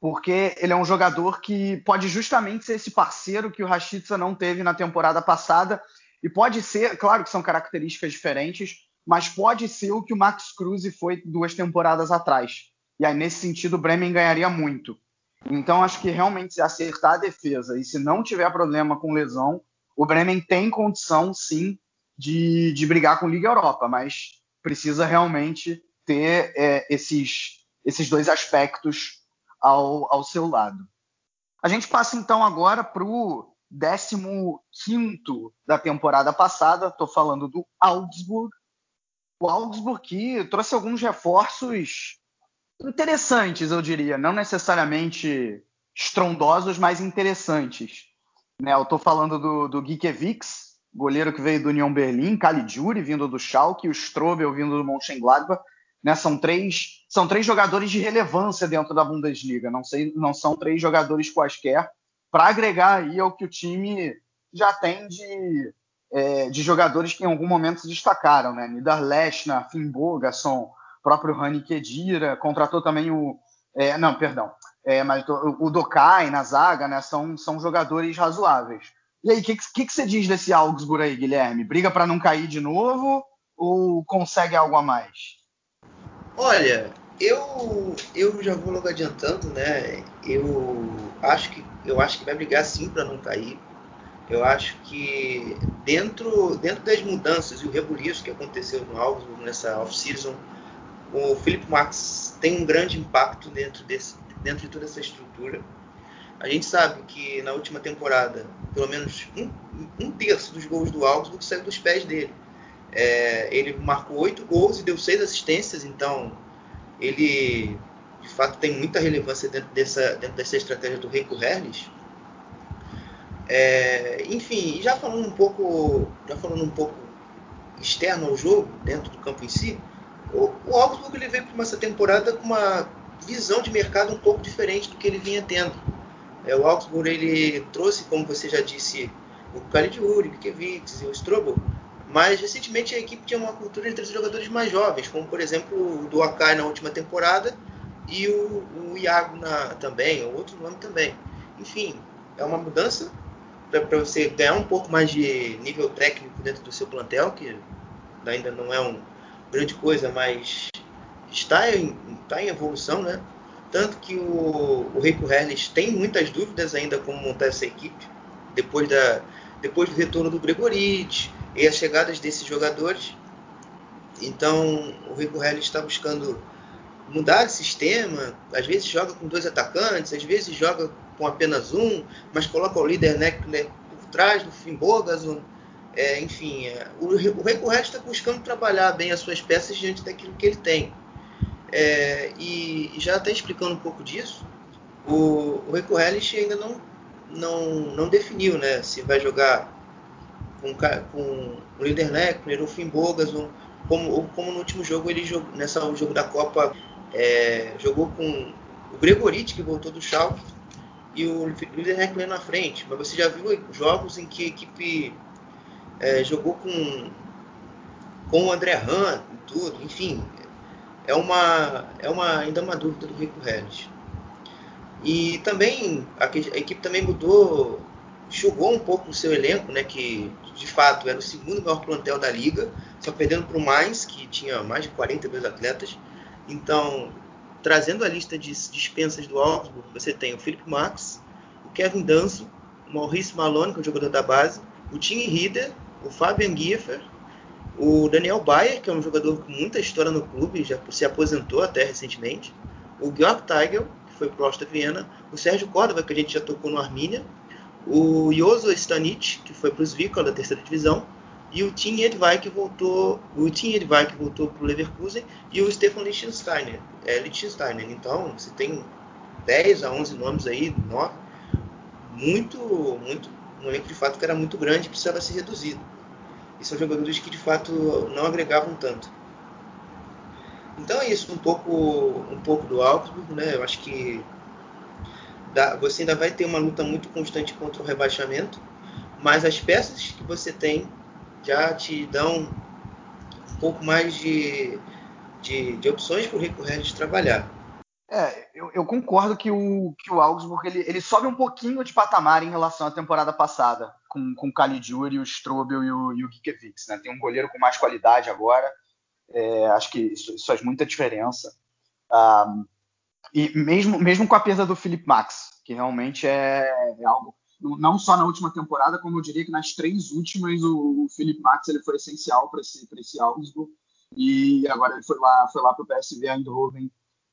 Porque ele é um jogador que pode justamente ser esse parceiro que o Rashica não teve na temporada passada. E pode ser, claro que são características diferentes, mas pode ser o que o Max Cruz foi duas temporadas atrás. E aí, nesse sentido, o Bremen ganharia muito. Então, acho que realmente, se acertar a defesa e se não tiver problema com lesão, o Bremen tem condição, sim, de, de brigar com Liga Europa, mas precisa realmente ter é, esses, esses dois aspectos ao, ao seu lado. A gente passa então agora para o 15 da temporada passada, estou falando do Augsburg. O Augsburg que trouxe alguns reforços interessantes, eu diria, não necessariamente estrondosos, mas interessantes. Né, eu estou falando do, do goleiro que veio do União Berlim, Caligiuri vindo do Schalke, o Strobel vindo do Mönchengladbach. Né, são, três, são três jogadores de relevância dentro da Bundesliga, não, sei, não são três jogadores quaisquer, para agregar aí ao que o time já tem de, é, de jogadores que em algum momento se destacaram. Né? Nidar Lechner, Finn Bogason, próprio Rani Kedira, contratou também o... É, não, perdão, é, mas o Dokai na zaga, né, são, são jogadores razoáveis. E aí, o que, que, que, você diz desse Augsburg aí, Guilherme? Briga para não cair de novo ou consegue algo a mais? Olha, eu, eu já vou logo adiantando, né? Eu acho que eu acho que vai brigar sim para não cair. Eu acho que dentro dentro das mudanças e o rebuliço que aconteceu no Augsburg nessa off-season, o Felipe Max tem um grande impacto dentro desse dentro de toda essa estrutura. A gente sabe que na última temporada, pelo menos um, um terço dos gols do Augsburg saiu dos pés dele. É, ele marcou oito gols e deu seis assistências, então ele de fato tem muita relevância dentro dessa, dentro dessa estratégia do Rico Herles. É, enfim, já falando um pouco, já falando um pouco externo ao jogo, dentro do campo em si, o, o Augsburg ele veio para essa temporada com uma visão de mercado um pouco diferente do que ele vinha tendo. É, o Augsburg ele trouxe, como você já disse, o Calidiuri, o Kivitz e o Strobel, mas recentemente a equipe tinha uma cultura de trazer jogadores mais jovens, como por exemplo o do Akai na última temporada e o, o Iago na, também, ou outro nome também. Enfim, é uma mudança para você ganhar um pouco mais de nível técnico dentro do seu plantel, que ainda não é uma grande coisa, mas está em, está em evolução, né? Tanto que o, o Rico Herles tem muitas dúvidas ainda como montar essa equipe, depois, da, depois do retorno do Gregorich e as chegadas desses jogadores. Então, o Rico Herles está buscando mudar o sistema, às vezes joga com dois atacantes, às vezes joga com apenas um, mas coloca o líder Neckler por trás do Finn. É, enfim, é, o, o Rico Herles está buscando trabalhar bem as suas peças diante daquilo que ele tem. É, e, já até explicando um pouco disso, o, o Rico ainda não, não, não definiu né, se vai jogar com, com o líder Neckner, o Finn Bogason, como, como no último jogo, ele jogou, nessa jogo da Copa, é, jogou com o Gregorit, que voltou do Schalke, e o líder Neckner na frente. Mas você já viu jogos em que a equipe é, jogou com, com o André Han e tudo, enfim, é uma, é uma, ainda uma dúvida do Rico Reles. E também a, a, equipe também mudou, enxugou um pouco o seu elenco, né, que de fato era o segundo maior plantel da liga, só perdendo para o Mainz, que tinha mais de 42 atletas. Então, trazendo a lista de dispensas do Augsburg, você tem o Felipe Max, o Kevin Danso, o Maurice Malone, que é o jogador da base, o Tim Rieder, o Fabian Giefer, o Daniel Bayer, que é um jogador com muita história no clube, já se aposentou até recentemente. O Georg Teigel, que foi para o Austria Viena. O Sérgio Córdoba, que a gente já tocou no Armínia. O Jozo Stanic, que foi para o Zwickau, da terceira divisão. E o Tim Edvai, que voltou, o Tim Edvai, que voltou para o Leverkusen. E o Stefan Liechtensteiner. É, Liechtensteiner. Então, você tem 10 a 11 nomes aí, 9. Muito, muito, um elenco de fato que era muito grande e precisava ser reduzido. E são jogadores que de fato não agregavam tanto. Então é isso, um pouco, um pouco do Augsburg, né? Eu acho que dá, você ainda vai ter uma luta muito constante contra o rebaixamento, mas as peças que você tem já te dão um pouco mais de, de, de opções para o Rico Regis trabalhar. É, eu, eu, concordo que o, que o Augsburg ele, ele sobe um pouquinho de patamar em relação à temporada passada, com, com o Caligiuri, o Strobel e o, e o né? Tem um goleiro com mais qualidade agora, é, acho que isso, isso, faz muita diferença. Ah, e mesmo, mesmo com a perda do Felipe Max, que realmente é, é, algo, não só na última temporada, como eu diria que nas três últimas, o, o Felipe Max ele foi essencial para esse, esse Augsburg, e agora ele foi lá, foi lá para o PSV Eindhoven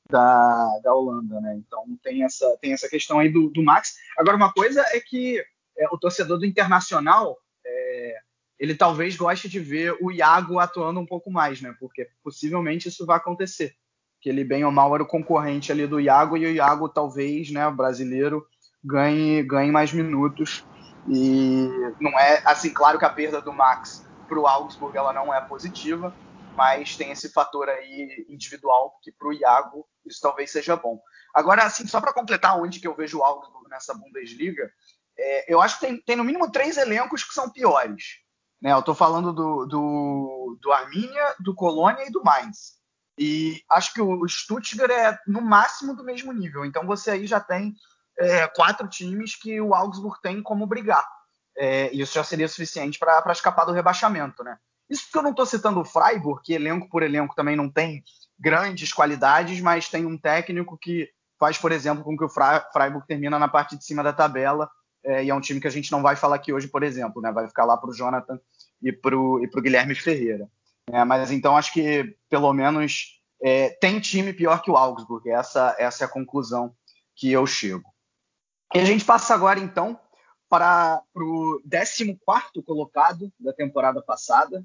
da, da Holanda, né? Então tem essa, tem essa questão aí do, do Max. Agora, uma coisa é que é, o torcedor do Internacional, é, ele talvez goste de ver o Iago atuando um pouco mais, né? Porque possivelmente isso vai acontecer. Que ele, bem ou mal, era o concorrente ali do Iago, e o Iago, talvez, né, brasileiro, ganhe, ganhe mais minutos. E não é assim, claro que a perda do Max para o Augsburg ela não é positiva, mas tem esse fator aí individual que para o Iago isso talvez seja bom. Agora, assim, só para completar onde que eu vejo o Augsburg nessa Bundesliga, é, eu acho que tem, tem, no mínimo três elencos que são piores. Né? Eu estou falando do, do, do Arminia, do Colônia e do Mainz. E acho que o Stuttgart é no máximo do mesmo nível. Então você aí já tem é, quatro times que o Augsburg tem como brigar. É, isso já seria suficiente para escapar do rebaixamento, né? Isso porque eu não estou citando o Freiburg, que elenco por elenco também não tem grandes qualidades, mas tem um técnico que faz, por exemplo, com que o Freiburg termina na parte de cima da tabela, é, e é um time que a gente não vai falar aqui hoje, por exemplo, né? Vai ficar lá para o Jonathan e para o Guilherme Ferreira. É, mas então acho que pelo menos é, tem time pior que o Augsburg. Essa, essa é a conclusão que eu chego. E a gente passa agora então para o 14 colocado da temporada passada,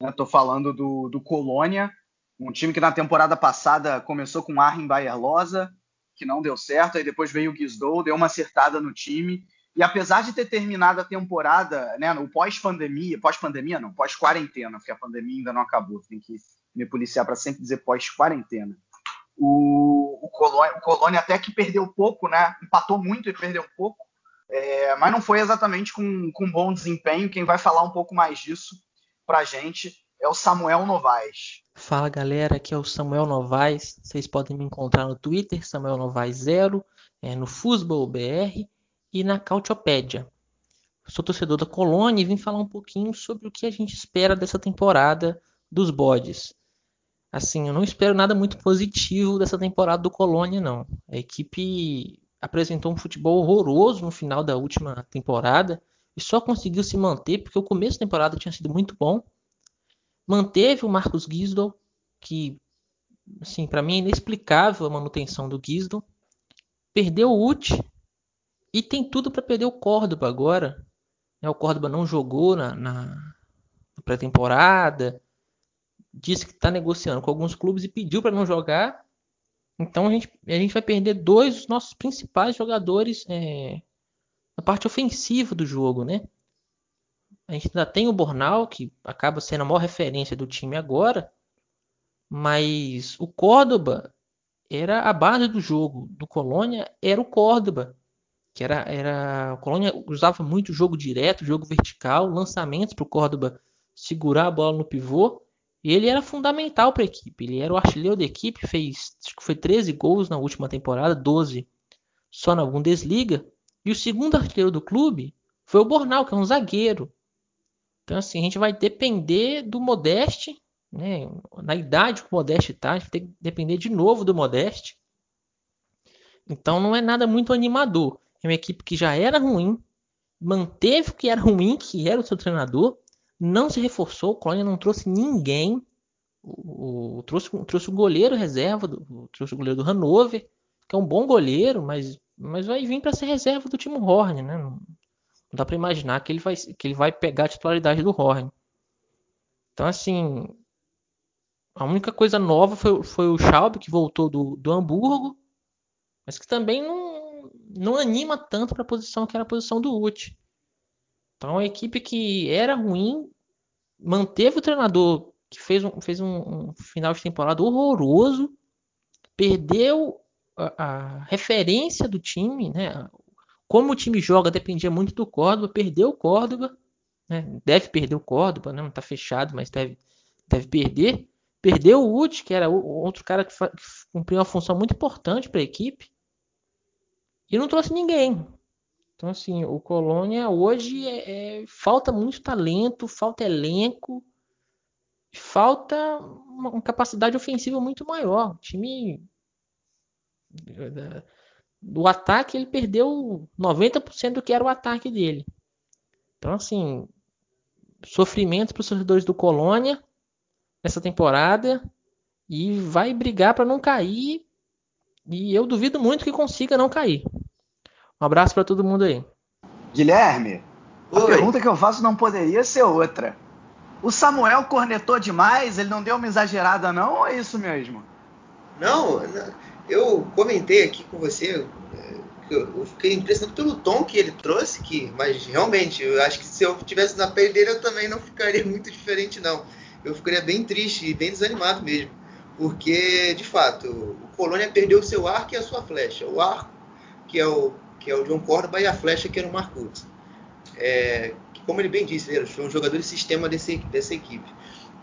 Estou né? falando do, do Colônia, um time que na temporada passada começou com Arjen Bayerlosa, que não deu certo, aí depois veio o Guizdou, deu uma acertada no time. E apesar de ter terminado a temporada, né, no pós-pandemia, pós-pandemia não, pós-quarentena, porque a pandemia ainda não acabou, tem que me policiar para sempre dizer pós-quarentena. O, o, Colônia, o Colônia até que perdeu pouco, né, empatou muito e perdeu pouco, é, mas não foi exatamente com, com bom desempenho. Quem vai falar um pouco mais disso pra gente é o Samuel Novaes. Fala galera, aqui é o Samuel Novaes. Vocês podem me encontrar no Twitter, Samuel Novaes 0, é, no Fusbol BR e na Cautiopédia. Sou torcedor da Colônia e vim falar um pouquinho sobre o que a gente espera dessa temporada dos bodes. Assim, eu não espero nada muito positivo dessa temporada do Colônia, não. A equipe apresentou um futebol horroroso no final da última temporada e só conseguiu se manter porque o começo da temporada tinha sido muito bom. Manteve o Marcos Gisdol, que assim, para mim é inexplicável a manutenção do Gisdol. Perdeu o Uti e tem tudo para perder o Córdoba agora. O Córdoba não jogou na, na pré-temporada, disse que está negociando com alguns clubes e pediu para não jogar. Então a gente, a gente vai perder dois dos nossos principais jogadores é, na parte ofensiva do jogo, né? A gente ainda tem o Bornal, que acaba sendo a maior referência do time agora, mas o Córdoba era a base do jogo do Colônia, era o Córdoba, que era, era o Colônia usava muito jogo direto, jogo vertical, lançamentos para o Córdoba segurar a bola no pivô, e ele era fundamental para a equipe. Ele era o artilheiro da equipe, fez acho que foi 13 gols na última temporada, 12 só na Bundesliga. E o segundo artilheiro do clube foi o Bornal, que é um zagueiro. Então, assim, a gente vai depender do Modeste, né? Na idade que o Modeste está, a gente vai ter que depender de novo do Modeste. Então, não é nada muito animador. É uma equipe que já era ruim, manteve o que era ruim, que era o seu treinador, não se reforçou, o Colônia não trouxe ninguém. O, o, trouxe, trouxe o goleiro reserva, do, trouxe o goleiro do Hannover, que é um bom goleiro, mas mas vai vir para ser reserva do time Horn, né? Não, dá para imaginar que ele vai que ele vai pegar a titularidade do Horn. Então assim, a única coisa nova foi, foi o Schaub que voltou do, do Hamburgo, mas que também não, não anima tanto para a posição que era a posição do Uti. Então a equipe que era ruim manteve o treinador que fez um, fez um, um final de temporada horroroso, perdeu a, a, referência do time, né? Como o time joga dependia muito do Córdoba, perdeu o Córdoba, né? deve perder o Córdoba, né? não está fechado, mas deve, deve perder. Perdeu o Uti, que era outro cara que, que cumpriu uma função muito importante para a equipe, e não trouxe ninguém. Então, assim, o Colônia hoje é, é, falta muito talento, falta elenco, falta uma, uma capacidade ofensiva muito maior. O time do ataque ele perdeu 90% do que era o ataque dele. Então, assim, sofrimento para os torcedores do Colônia nessa temporada e vai brigar para não cair. E eu duvido muito que consiga não cair. Um abraço para todo mundo aí. Guilherme, Oi. a pergunta que eu faço não poderia ser outra. O Samuel cornetou demais? Ele não deu uma exagerada, não? Ou é isso mesmo? Não, eu comentei aqui com você eu fiquei impressionado pelo tom que ele trouxe, que, mas realmente, eu acho que se eu tivesse na pele dele, eu também não ficaria muito diferente, não. Eu ficaria bem triste e bem desanimado mesmo. Porque, de fato, o Colônia perdeu o seu arco e a sua flecha. O arco, que é o, que é o John Córdoba, e a flecha, que era o Marcos. É, como ele bem disse, ele foi um jogador de sistema desse, dessa equipe.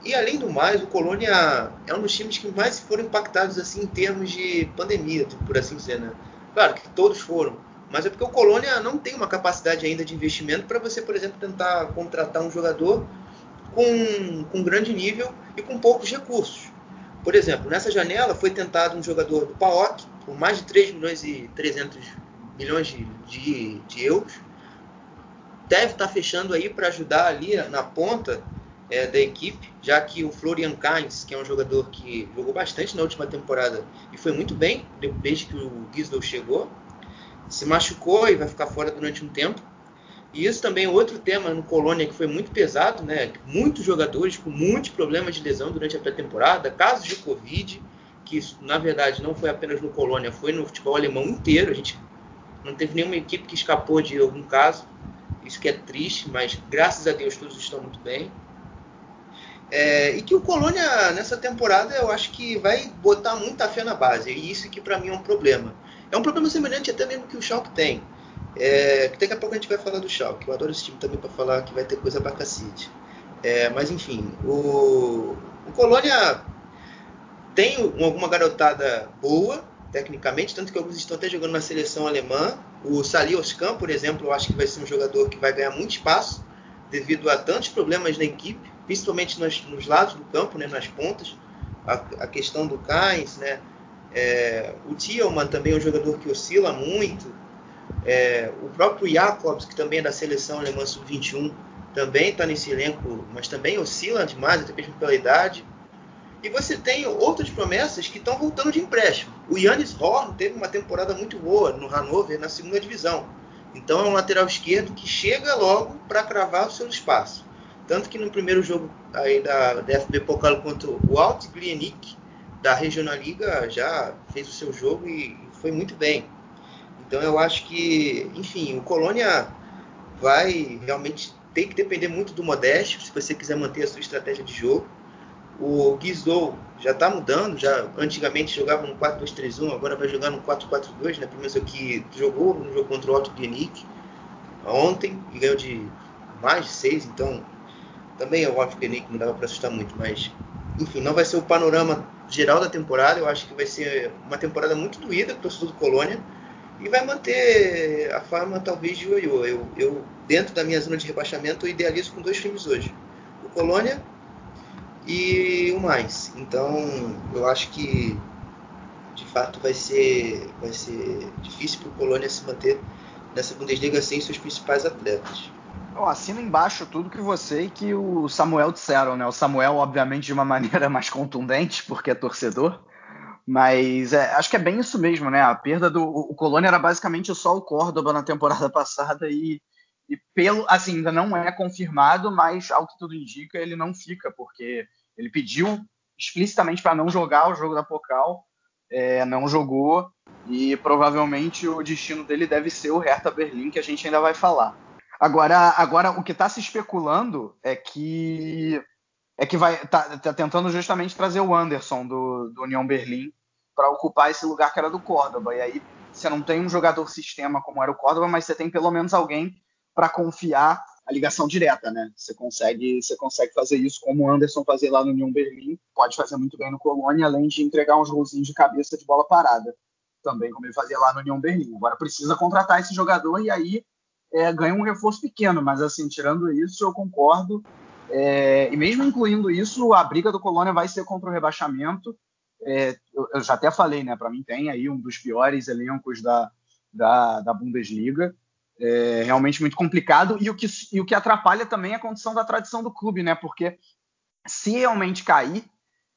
E além do mais, o Colônia é um dos times que mais foram impactados assim em termos de pandemia, por assim dizer, né? Claro que todos foram, mas é porque o Colônia não tem uma capacidade ainda de investimento para você, por exemplo, tentar contratar um jogador com, com grande nível e com poucos recursos. Por exemplo, nessa janela foi tentado um jogador do PAOK por mais de 3 milhões e 300 milhões de, de, de euros. Deve estar fechando aí para ajudar ali na ponta é, da equipe, já que o Florian Kainz, que é um jogador que jogou bastante na última temporada e foi muito bem desde que o Gisdol chegou, se machucou e vai ficar fora durante um tempo. E isso também é outro tema no Colônia que foi muito pesado, né? Muitos jogadores com muitos problemas de lesão durante a pré-temporada, casos de Covid, que isso, na verdade não foi apenas no Colônia, foi no futebol alemão inteiro. A gente não teve nenhuma equipe que escapou de algum caso. Isso que é triste, mas graças a Deus todos estão muito bem. É, e que o Colônia, nessa temporada, eu acho que vai botar muita fé na base. E isso que para mim é um problema. É um problema semelhante até mesmo que o Schalke tem. É, daqui a pouco a gente vai falar do Schalke. Eu adoro esse time também para falar que vai ter coisa pra cacete. É, mas enfim, o, o Colônia tem alguma garotada boa, tecnicamente, tanto que alguns estão até jogando na seleção alemã. O Salih Oscan, por exemplo, eu acho que vai ser um jogador que vai ganhar muito espaço devido a tantos problemas na equipe principalmente nos, nos lados do campo, né, nas pontas, a, a questão do Kainz, né, é, o Thielmann também é um jogador que oscila muito, é, o próprio Jacobs, que também é da seleção alemã sub-21, também está nesse elenco, mas também oscila demais, até mesmo pela idade. E você tem outras promessas que estão voltando de empréstimo. O Yannis Horn teve uma temporada muito boa no Hannover, na segunda divisão. Então é um lateral esquerdo que chega logo para cravar o seu espaço. Tanto que no primeiro jogo aí da, da FB Pokal contra o Alt Glienik da Regional Liga já fez o seu jogo e, e foi muito bem. Então eu acho que, enfim, o Colônia vai realmente ter que depender muito do Modesto se você quiser manter a sua estratégia de jogo. O Guizou já está mudando, já antigamente jogava no 4-2-3-1, agora vai jogar no 4-4-2, né? Pelo menos é o que jogou no jogo contra o Alto Glienik ontem e ganhou de mais de 6, então também eu acho que ele não dava para assustar muito, mas enfim, não vai ser o panorama geral da temporada. Eu acho que vai ser uma temporada muito doída para o do Colônia e vai manter a fama talvez de ioiô. Eu, eu, dentro da minha zona de rebaixamento, eu idealizo com dois times hoje: o Colônia e o mais. Então, eu acho que de fato vai ser, vai ser difícil para o Colônia se manter nessa Bundesliga sem seus principais atletas. Eu assino embaixo tudo que você e que o Samuel disseram, né? O Samuel, obviamente, de uma maneira mais contundente, porque é torcedor. Mas é, acho que é bem isso mesmo, né? A perda do. O Colônia era basicamente só o Córdoba na temporada passada e, e pelo. Assim, ainda não é confirmado, mas ao que tudo indica, ele não fica, porque ele pediu explicitamente para não jogar o jogo da Pocal, é, não jogou, e provavelmente o destino dele deve ser o Hertha Berlim, que a gente ainda vai falar. Agora, agora o que está se especulando é que é que vai tá, tá, tentando justamente trazer o Anderson do, do União Berlim para ocupar esse lugar que era do Córdoba. E aí você não tem um jogador sistema como era o Córdoba, mas você tem pelo menos alguém para confiar a ligação direta, né? Você consegue, você consegue fazer isso como o Anderson fazia lá no União Berlim, pode fazer muito bem no Colônia, além de entregar uns golzinhos de cabeça de bola parada, também como ele fazia lá no União Berlim. Agora precisa contratar esse jogador e aí é, ganha um reforço pequeno, mas assim, tirando isso, eu concordo. É, e mesmo incluindo isso, a briga do Colônia vai ser contra o rebaixamento. É, eu, eu, já até falei, né? Para mim tem aí um dos piores elencos da, da, da Bundesliga é realmente muito complicado e o, que, e o que atrapalha também é a condição da tradição do clube, né? Porque se realmente cair,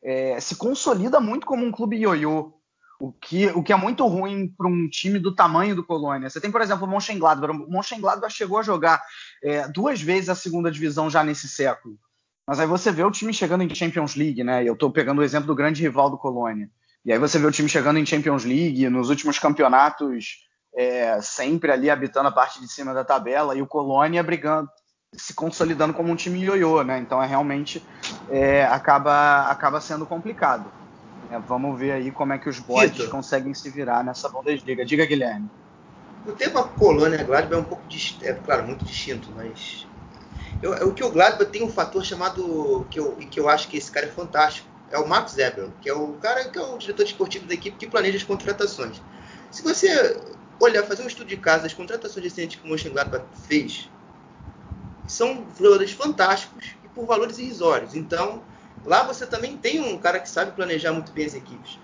é, se consolida muito como um clube ioiô, o que, o que é muito ruim para um time do tamanho do Colônia. Você tem, por exemplo, o Mönchengladbach. O Mönchengladbach chegou a jogar é, duas vezes a segunda divisão já nesse século. Mas aí você vê o time chegando em Champions League, né? Eu estou pegando o exemplo do grande rival do Colônia. E aí você vê o time chegando em Champions League, nos últimos campeonatos é, sempre ali habitando a parte de cima da tabela, e o Colônia brigando, se consolidando como um time ioiô, né? Então é realmente é, acaba, acaba sendo complicado. É, vamos ver aí como é que os bots conseguem se virar nessa Bundesliga. Diga, Guilherme. O tema Colônia Gladbach é um pouco, é claro, muito distinto, mas eu, o que o Gladbach tem um fator chamado que eu, que eu acho que esse cara é fantástico. É o Max Ebel, que é o cara que é o diretor esportivo da equipe que planeja as contratações. Se você olhar, fazer um estudo de caso das contratações recentes que o Mönchengladbach fez, são jogadores fantásticos e por valores irrisórios. Então, lá você também tem um cara que sabe planejar muito bem as equipes.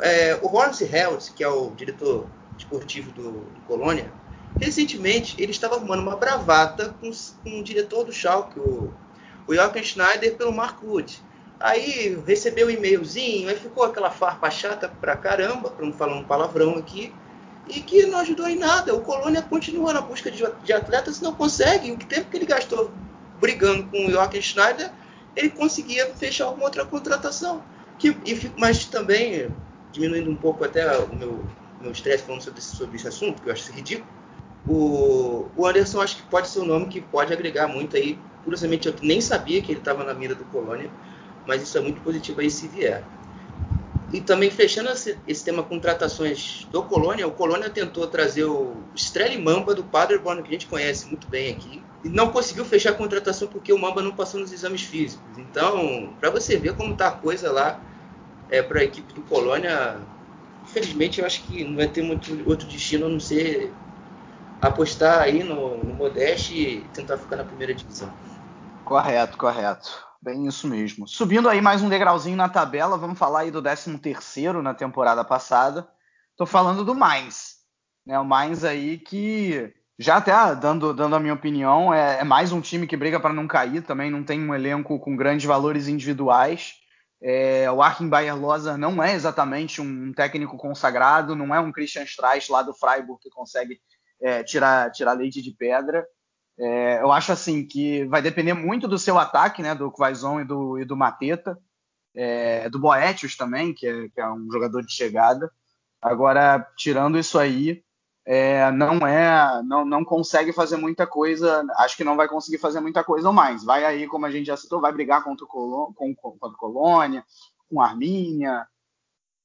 É, o Horst Held, que é o diretor esportivo do, do, Colônia, recentemente ele estava arrumando uma bravata com, com o diretor do Schalke, o, o Jochen Schneider, pelo Mark Wood. Aí recebeu um e-mailzinho, aí ficou aquela farpa chata pra caramba, para não falar um palavrão aqui e que não ajudou em nada. O Colônia continua na busca de, atletas e não consegue. O tempo que ele gastou brigando com o Joachim Schneider, ele conseguia fechar alguma outra contratação. Que, e, mas também, diminuindo um pouco até o meu, meu estresse falando sobre, sobre esse assunto, que eu acho ridículo, o, o Anderson acho que pode ser um nome que pode agregar muito aí. Curiosamente, eu nem sabia que ele estava na mira do Colônia, mas isso é muito positivo aí se vier. E também fechando esse, esse, tema contratações do Colônia, o Colônia tentou trazer o Strelly Mamba do Paderborn, que a gente conhece muito bem aqui, e não conseguiu fechar a contratação porque o Mamba não passou nos exames físicos. Então, para você ver como tá a coisa lá é, para a equipe do Colônia, infelizmente eu acho que não vai ter muito outro destino a não ser apostar aí no, no Modeste e tentar ficar na primeira divisão. Correto, correto. Bem isso mesmo. Subindo aí mais um degrauzinho na tabela, vamos falar aí do 13 terceiro na temporada passada. Estou falando do Mainz. Né? O Mainz aí que, já até dando, dando a minha opinião, é, é mais um time que briga para não cair também, não tem um elenco com grandes valores individuais. É, o Arkin Bayer Loser não é exatamente um técnico consagrado, não é um Christian Streich lá do Freiburg que consegue é, tirar, tirar leite de pedra. É, eu acho assim que vai depender muito do seu ataque, né, do Quaison e do, e do Mateta, é, do Boetius também, que é, que é, um jogador de chegada. Agora, tirando isso aí, é, não é, não, não consegue fazer muita coisa. Acho que não vai conseguir fazer muita coisa mais. Vai aí, como a gente já citou, vai brigar contra o, com, contra Colônia, com a Armínia,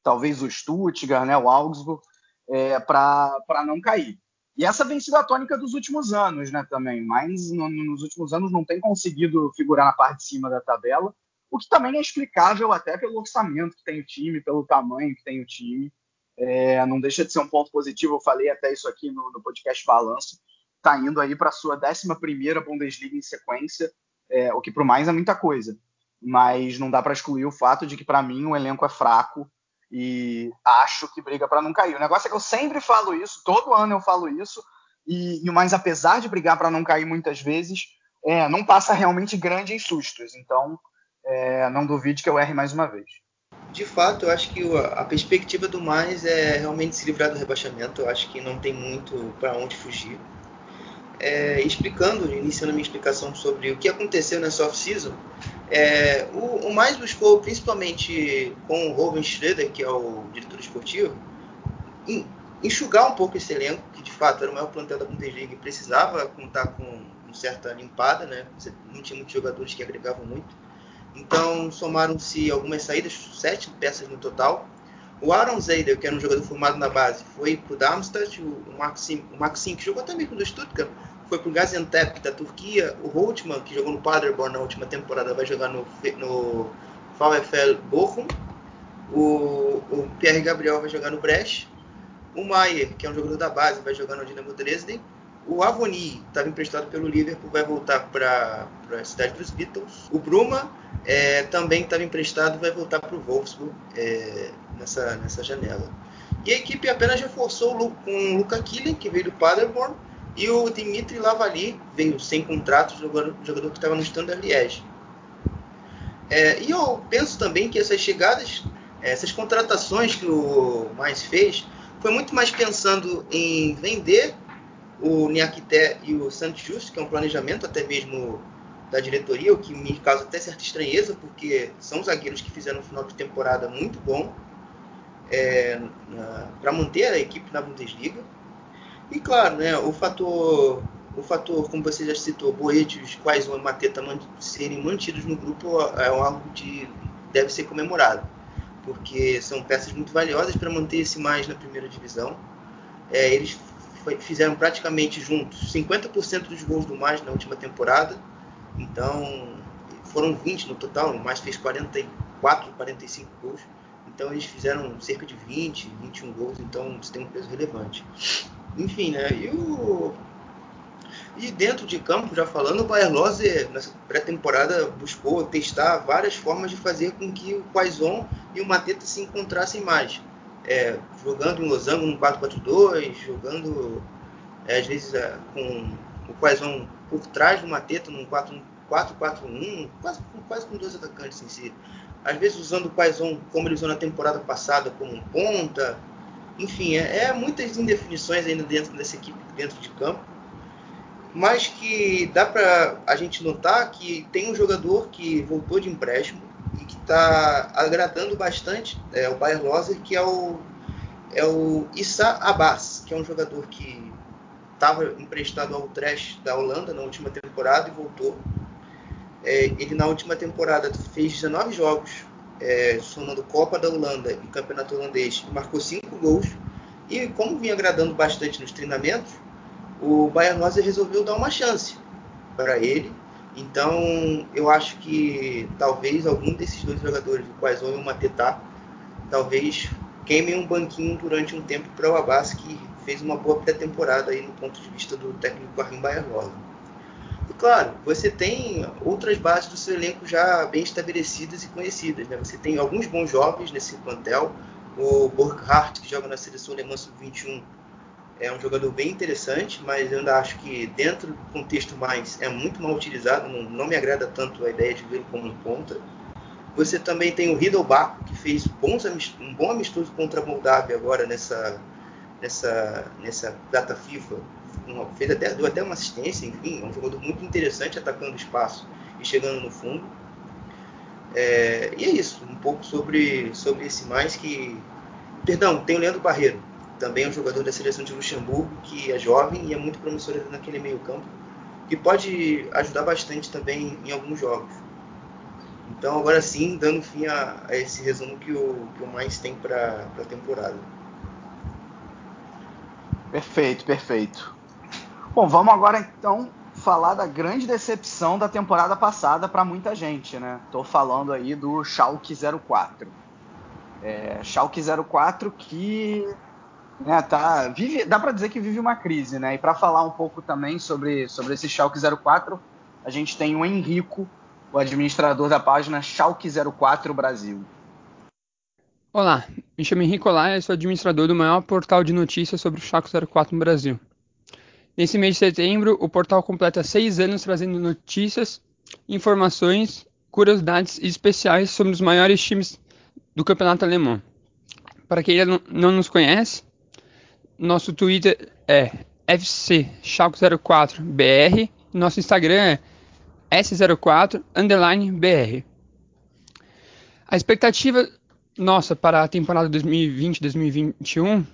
talvez o Stuttgart, né, o Augsburg, é, para não cair. E essa vem sido a tônica dos últimos anos, né, também. Mas no, nos últimos anos não tem conseguido figurar na parte de cima da tabela, o que também é explicável até pelo orçamento que tem o time, pelo tamanho que tem o time. É, não deixa de ser um ponto positivo. Eu falei até isso aqui no, no podcast Balanço. Está indo aí para a sua 11 Bundesliga em sequência, é, o que para o mais é muita coisa. Mas não dá para excluir o fato de que, para mim, o elenco é fraco e acho que briga para não cair. O negócio é que eu sempre falo isso, todo ano eu falo isso, e, e mas apesar de brigar para não cair muitas vezes, é, não passa realmente grande em sustos. Então, é, não duvide que eu erre mais uma vez. De fato, eu acho que a perspectiva do mais é realmente se livrar do rebaixamento. Eu acho que não tem muito para onde fugir. É, explicando, iniciando minha explicação sobre o que aconteceu nessa off-season, é, o, o, mais buscou, principalmente com o Robin Schroeder, que é o diretor esportivo, enxugar um pouco esse elenco, que de fato era o maior plantel da Bundesliga e precisava contar com uma certa limpada, né? Não tinha muitos jogadores que agregavam muito. Então somaram-se algumas saídas, sete peças no total. O Aaron Zeider, que era um jogador formado na base, foi para o Darmstadt. O Maxim, o Maxim, que jogou também no Stuttgart, foi para o Gaziantep da Turquia. O Holtmann, que jogou no Paderborn na última temporada, vai jogar no, no VfL Bochum. O, o Pierre Gabriel vai jogar no Brecht. O Maier, que é um jogador da base, vai jogar no Dinamo Dresden. O Avoni estava emprestado pelo Liverpool, vai voltar para a cidade dos Beatles. O Bruma é, também estava emprestado, vai voltar para o Wolfsburg é, nessa, nessa janela. E a equipe apenas reforçou com o Luca Killen, que veio do Paderborn, e o Dimitri Lavali veio sem contrato, jogador, jogador que estava no Standard Liège. É, e eu penso também que essas chegadas, essas contratações que o Mais fez, foi muito mais pensando em vender o Niakité e o Santos Justo, que é um planejamento até mesmo da diretoria, o que me causa até certa estranheza, porque são zagueiros que fizeram um final de temporada muito bom é, para manter a equipe na Bundesliga. E claro, né, o fator, o fator, como você já citou, Boetius, Quaison e Mateta man serem mantidos no grupo é algo que deve ser comemorado, porque são peças muito valiosas para manter esse mais na primeira divisão. É, eles fizeram praticamente juntos 50% dos gols do Mais na última temporada. Então, foram 20 no total, o Mais fez 44, 45 gols. Então, eles fizeram cerca de 20, 21 gols, então isso tem um peso relevante. Enfim, né? E, o... e dentro de campo, já falando, o Bayer Lose, nessa pré-temporada, buscou testar várias formas de fazer com que o Quaison e o Mateta se encontrassem mais é, jogando em losango no 4-4-2, jogando é, às vezes é, com o Quaison por trás do Mateta num 4-4-1, quase, quase com dois atacantes em si. Às vezes usando o Quaison como ele usou na temporada passada como um ponta. Enfim, é, é muitas indefinições ainda dentro dessa equipe, dentro de campo. Mas que dá para a gente notar que tem um jogador que voltou de empréstimo, e que está agradando bastante é, o Bayer Loser, que é o, é o Issa Abbas, que é um jogador que estava emprestado ao Trash da Holanda na última temporada e voltou. É, ele na última temporada fez 19 jogos, é, somando Copa da Holanda e Campeonato Holandês, e marcou 5 gols. E como vinha agradando bastante nos treinamentos, o Bayern Loser resolveu dar uma chance para ele então, eu acho que talvez algum desses dois jogadores, o Quaison e o Matetá, talvez queimem um banquinho durante um tempo para o Abbas, que fez uma boa pré-temporada aí no ponto de vista do técnico Karim Bayerlosa. Claro, você tem outras bases do seu elenco já bem estabelecidas e conhecidas. Né? Você tem alguns bons jovens nesse plantel. O Burkhardt, que joga na seleção alemã sub-21, é um jogador bem interessante, mas eu ainda acho que dentro do contexto mais é muito mal utilizado, não, não me agrada tanto a ideia de vê-lo como um ponta. Você também tem o Riddle Baco, que fez bons, um bom amistoso contra a Moldávia agora nessa, nessa, nessa data FIFA. Uma, fez até, deu até uma assistência, enfim, é um jogador muito interessante atacando espaço e chegando no fundo. É, e é isso, um pouco sobre, sobre esse mais que. Perdão, tem o Leandro Barreiro também é um jogador da seleção de Luxemburgo que é jovem e é muito promissor naquele meio campo, que pode ajudar bastante também em alguns jogos. Então, agora sim, dando fim a, a esse resumo que o, que o mais tem para a temporada. Perfeito, perfeito. Bom, vamos agora então falar da grande decepção da temporada passada para muita gente, né? Tô falando aí do Schalke 04. É, Schalke 04 que né, tá, vive, dá para dizer que vive uma crise, né? E para falar um pouco também sobre, sobre esse Schalke 04, a gente tem o Henrico, o administrador da página Schalke 04 Brasil. Olá, me chamo Henrico e sou administrador do maior portal de notícias sobre o Schalke 04 no Brasil. Nesse mês de setembro, o portal completa seis anos trazendo notícias, informações, curiosidades especiais sobre os maiores times do campeonato alemão. Para quem ainda não nos conhece, nosso Twitter é fcchalco04br. Nosso Instagram é s04 br. A expectativa nossa para a temporada 2020-2021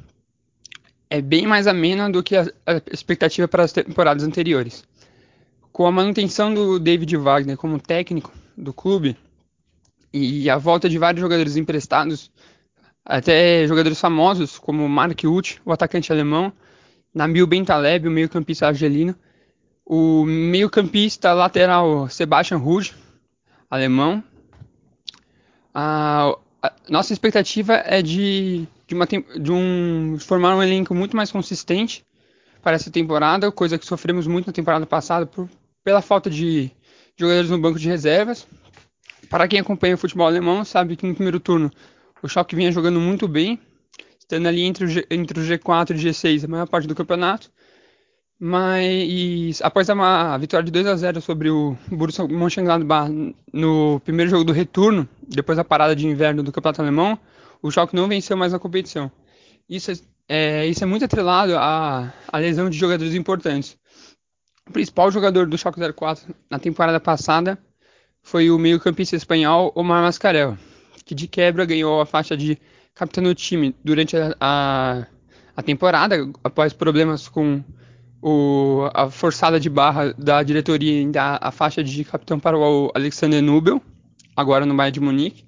é bem mais amena do que a, a expectativa para as temporadas anteriores. Com a manutenção do David Wagner como técnico do clube e a volta de vários jogadores emprestados até jogadores famosos como Mark Uth, o atacante alemão, Nabil Bentaleb, o meio-campista argelino, o meio-campista lateral Sebastian Ruge, alemão. A, a, nossa expectativa é de, de, uma, de um, formar um elenco muito mais consistente para essa temporada, coisa que sofremos muito na temporada passada por, pela falta de jogadores no banco de reservas. Para quem acompanha o futebol alemão, sabe que no primeiro turno o Schalke vinha jogando muito bem, estando ali entre o, G, entre o G4 e o G6 a maior parte do campeonato. Mas após a, vitória de 2 a 0 sobre o Borussia Mönchengladbach no primeiro jogo do retorno, depois da parada de inverno do campeonato alemão, o Schalke não venceu mais na competição. Isso é, é, isso é muito atrelado à, à lesão de jogadores importantes. O principal jogador do Schalke 04 na temporada passada foi o meio-campista espanhol Omar Mascarell, que de quebra ganhou a faixa de capitão do time durante a, a, a temporada, após problemas com o, a forçada de barra da diretoria em dar a faixa de capitão para o Alexander Nubel, agora no Bayern de Munique.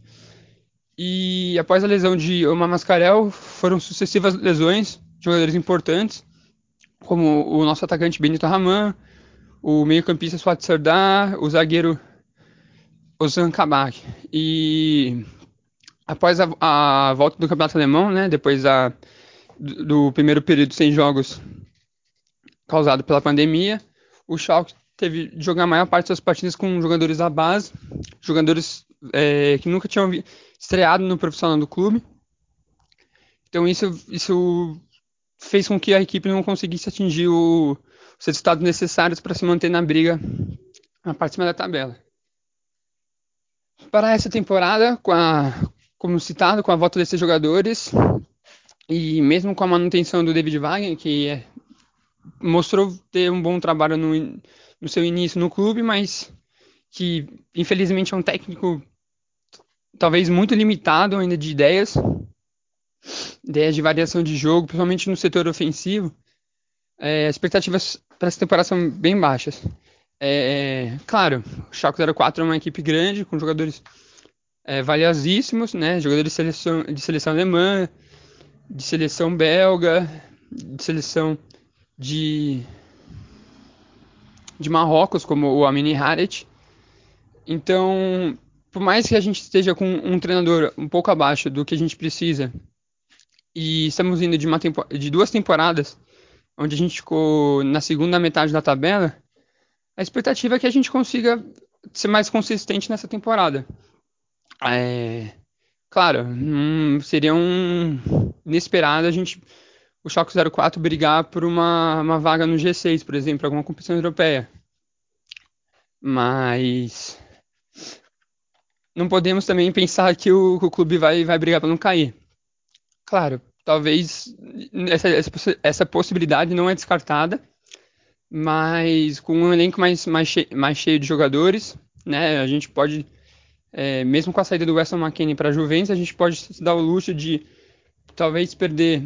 E após a lesão de Omar Mascarell, foram sucessivas lesões de jogadores importantes, como o nosso atacante Benito Raman, o meio-campista Swat Sardar, o zagueiro Ozan Kabak. E após a, a, volta do campeonato alemão, né, depois da, do, do primeiro período sem jogos causado pela pandemia, o Schalke teve de jogar a maior parte das partidas com jogadores da base, jogadores é, que nunca tinham estreado no profissional do clube. Então isso, isso fez com que a equipe não conseguisse atingir o, os resultados necessários para se manter na briga na parte de cima da tabela. Para essa temporada, com a, como citado, com a volta desses jogadores e mesmo com a manutenção do David Wagner, que é, mostrou ter um bom trabalho no, no seu início no clube, mas que infelizmente é um técnico talvez muito limitado ainda de ideias, ideias de variação de jogo, principalmente no setor ofensivo. É, as expectativas para essa temporada são bem baixas. É, claro, o Schalke 04 é uma equipe grande, com jogadores é, valiosíssimos, né? jogadores de seleção, de seleção alemã, de seleção belga, de seleção de, de Marrocos, como o Amini Harit. Então, por mais que a gente esteja com um treinador um pouco abaixo do que a gente precisa, e estamos indo de, uma de duas temporadas, onde a gente ficou na segunda metade da tabela, a expectativa é que a gente consiga ser mais consistente nessa temporada. É, claro, hum, seria um inesperado a gente, o Schalke 04, brigar por uma, uma vaga no G6, por exemplo, alguma competição europeia. Mas não podemos também pensar que o, o clube vai, vai brigar para não cair. Claro, talvez essa, essa, essa possibilidade não é descartada mas com um elenco mais, mais, cheio, mais cheio de jogadores, né? A gente pode, é, mesmo com a saída do Weston McKinney para a Juventus, a gente pode se dar o luxo de talvez perder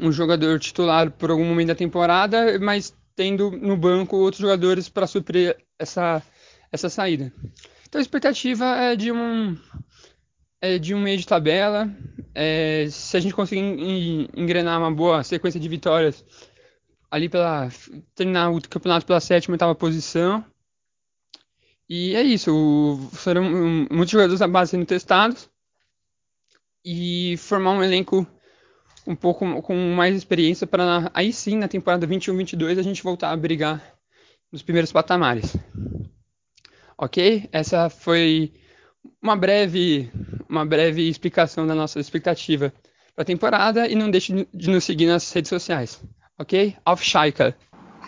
um jogador titular por algum momento da temporada, mas tendo no banco outros jogadores para suprir essa, essa saída. Então a expectativa é de um é de um meio de tabela. É, se a gente conseguir engrenar uma boa sequência de vitórias ali pela terminar o campeonato pela sétima oitava posição. E é isso, o, foram muitos jogadores da base sendo testados e formar um elenco um pouco com mais experiência para aí sim na temporada 21-22 a gente voltar a brigar nos primeiros patamares. OK? Essa foi uma breve uma breve explicação da nossa expectativa para a temporada e não deixe de nos seguir nas redes sociais ok? Auf Schalke.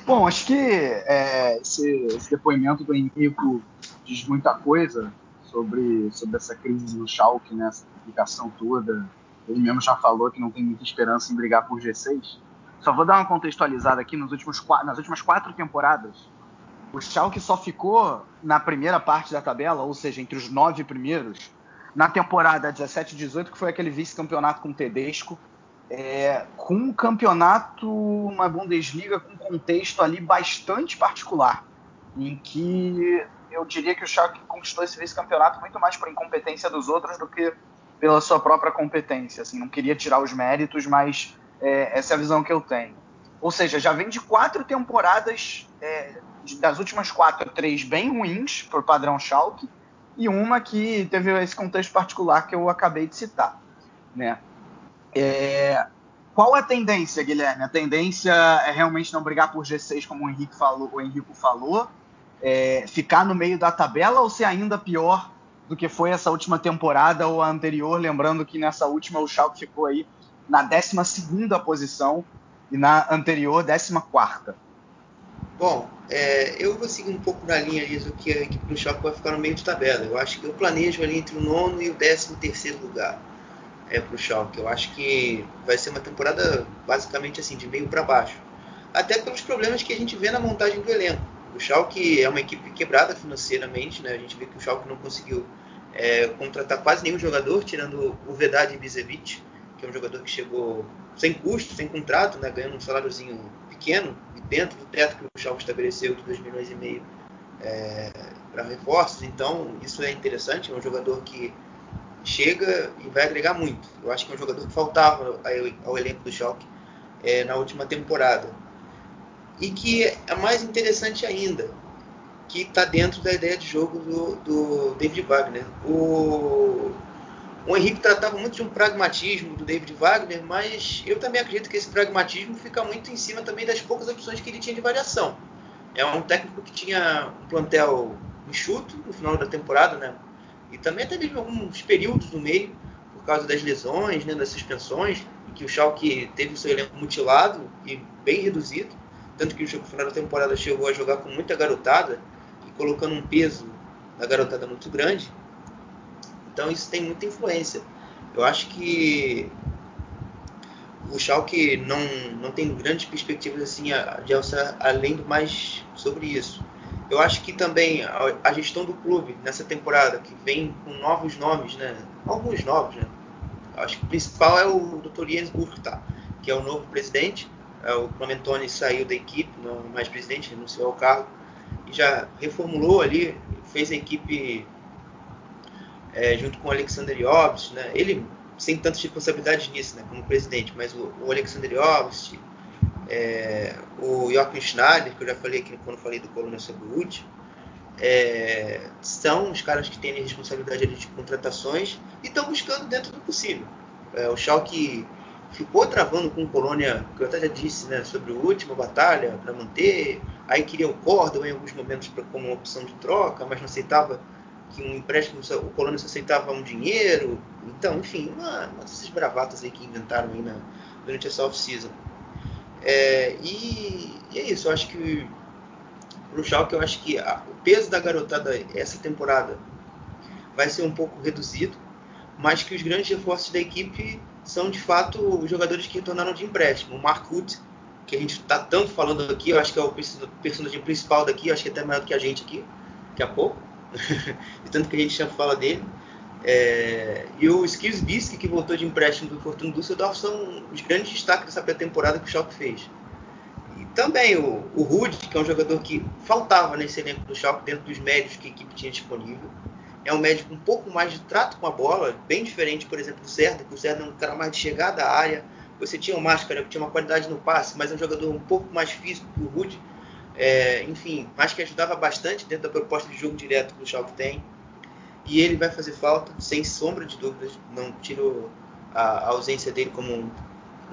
Bom, acho que é, esse, esse, depoimento do Henrico diz muita coisa sobre, sobre essa crise no Schalke, né, essa complicação toda. Ele mesmo já falou que não tem muita esperança em brigar por G6. Só vou dar uma contextualizada aqui nos últimos, nas últimas quatro temporadas. O Schalke só ficou na primeira parte da tabela, ou seja, entre os nove primeiros, na temporada 17-18, que foi aquele vice-campeonato com o Tedesco, é, com um campeonato, uma Bundesliga com um contexto ali bastante particular, em que eu diria que o Schalke conquistou esse vice-campeonato muito mais por incompetência dos outros do que pela sua própria competência. Assim, não queria tirar os méritos, mas é, essa é a visão que eu tenho. Ou seja, já vem de quatro temporadas, é, das últimas quatro, três bem ruins, por padrão Schalke, e uma que teve esse contexto particular que eu acabei de citar. Né? É, qual a tendência, Guilherme? A tendência é realmente não brigar por G6, como o Henrique falou, o Henrique falou é, ficar no meio da tabela ou ser ainda pior do que foi essa última temporada ou a anterior? Lembrando que nessa última o Schalke ficou aí na 12 posição e na anterior, 14. Bom, é, eu vou seguir um pouco na linha do que a equipe do Schalke vai ficar no meio de tabela. Eu acho que eu planejo ali entre o nono e o décimo terceiro lugar é, para o Schalke. Eu acho que vai ser uma temporada basicamente assim, de meio para baixo. Até pelos problemas que a gente vê na montagem do elenco. O Schalke é uma equipe quebrada financeiramente, né? A gente vê que o Schalke não conseguiu é, contratar quase nenhum jogador, tirando o Vedad Ibisevic, que é um jogador que chegou sem custo, sem contrato, né, ganhando um saláriozinho pequeno, e dentro do teto que o Schalke estabeleceu de 2 milhões e meio é, para reforços. Então, isso é interessante, é um jogador que chega e vai agregar muito. Eu acho que é um jogador que faltava ao, elenco do Schalke é, na última temporada. E que é mais interessante ainda, que está dentro da ideia de jogo do, do David Wagner. O, o Henrique tratava muito de um pragmatismo do David Wagner, mas eu também acredito que esse pragmatismo fica muito em cima também das poucas opções que ele tinha de variação. É um técnico que tinha um plantel enxuto no final da temporada, né? E também até mesmo alguns períodos no meio, por causa das lesões, né, das suspensões, em que o Schalke teve o seu elenco mutilado e bem reduzido, tanto que o final da temporada chegou a jogar com muita garotada e colocando um peso na garotada muito grande. Então isso tem muita influência. Eu acho que o Schalke não, não tem grandes perspectivas assim de alçar além do mais sobre isso. Eu acho que também a, gestão do clube nessa temporada, que vem com novos nomes, né? Alguns novos, né? Acho que o principal é o Dr. Jens Burkta, que é o novo presidente. É, o Clementoni saiu da equipe, não mais presidente, renunciou ao cargo e já reformulou ali, fez a equipe é, junto com o Alexander Jobst, né? Ele sem tantas responsabilidades nisso, né? Como presidente, mas o, o Alexander Jobst, é, o Joachim Schneider, que eu já falei aqui quando falei do Coluna sobre o UT, é, são os caras que têm responsabilidade de contratações e estão buscando dentro do possível. É, o Schalke ficou travando com o Colônia, que eu até já disse, né, sobre a última batalha para manter, aí queria o Córdoba em alguns momentos pra, como opção de troca, mas não aceitava que um empréstimo, o Colônia só aceitava um dinheiro, então, enfim, uma, uma dessas bravatas aí que inventaram aí na, durante essa off-season. É, e, e, é isso, eu acho que pro Schalke, eu acho que a, o peso da garotada essa temporada vai ser um pouco reduzido, mas que os grandes reforços da equipe são de fato os jogadores que retornaram de empréstimo. O que a gente está tanto falando aqui, eu acho que é o personagem principal daqui, acho que é até maior do que a gente aqui, daqui a pouco, de tanto que a gente já fala dele. É, e o Skills Bisque, que voltou de empréstimo do Fortuna Düsseldorf, são os grandes destaques dessa pré-temporada que o Schalke fez. E também o, o que é um jogador que faltava nesse elenco do Schalke dentro dos médios que a equipe tinha disponível. É um médio com um pouco mais de trato com a bola, bem diferente, por exemplo, do Cerda, que o Cerda é um cara mais de chegada à área. Você tinha o Máscara, que tinha uma qualidade no passe, mas é um jogador um pouco mais físico que o Rude. É, enfim, mas que ajudava bastante dentro da proposta de jogo direto que o Schalke tem e ele vai fazer falta, sem sombra de dúvidas. Não tiro a, a ausência dele como um,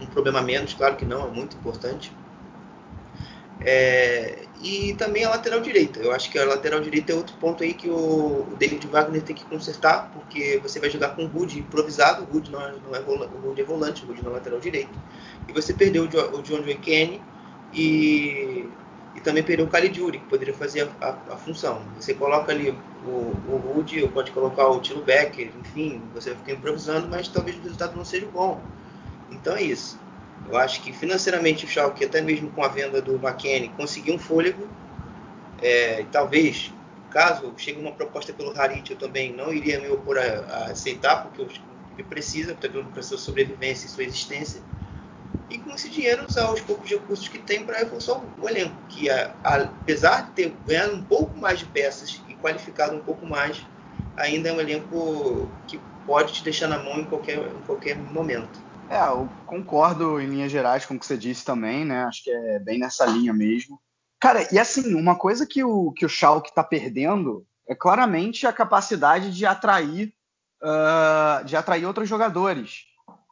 um, problema menos, claro que não, é muito importante. É, e também a lateral direita. Eu acho que a lateral direita é outro ponto aí que o, o David Wagner tem que consertar, porque você vai jogar com o Rude improvisado, o Rude não é, não é, o Rude é volante, o Rude não é lateral direito. E você perdeu o, o John Joe e também perdeu o Caligiuri, que poderia fazer a, a, a, função. Você coloca ali o, o Rude, ou pode colocar o Tilo Becker, enfim, você vai ficar improvisando, mas talvez o resultado não seja bom. Então é isso. Eu acho que financeiramente o Schalke, até mesmo com a venda do McKennie, conseguiu um fôlego. É, talvez, caso chegue uma proposta pelo Harit, eu também não iria me opor a, a aceitar, porque o precisa, para sua sobrevivência e sua existência e com esse dinheiro usar os poucos recursos que tem para reforçar o elenco, que é, apesar de ter ganhado um pouco mais de peças e qualificado um pouco mais, ainda é um elenco que pode te deixar na mão em qualquer, em qualquer momento. É, eu concordo em linhas gerais com o que você disse também, né? Acho que é bem nessa linha mesmo. Cara, e assim, uma coisa que o, que o Schalke está perdendo é claramente a capacidade de atrair, uh, de atrair outros jogadores,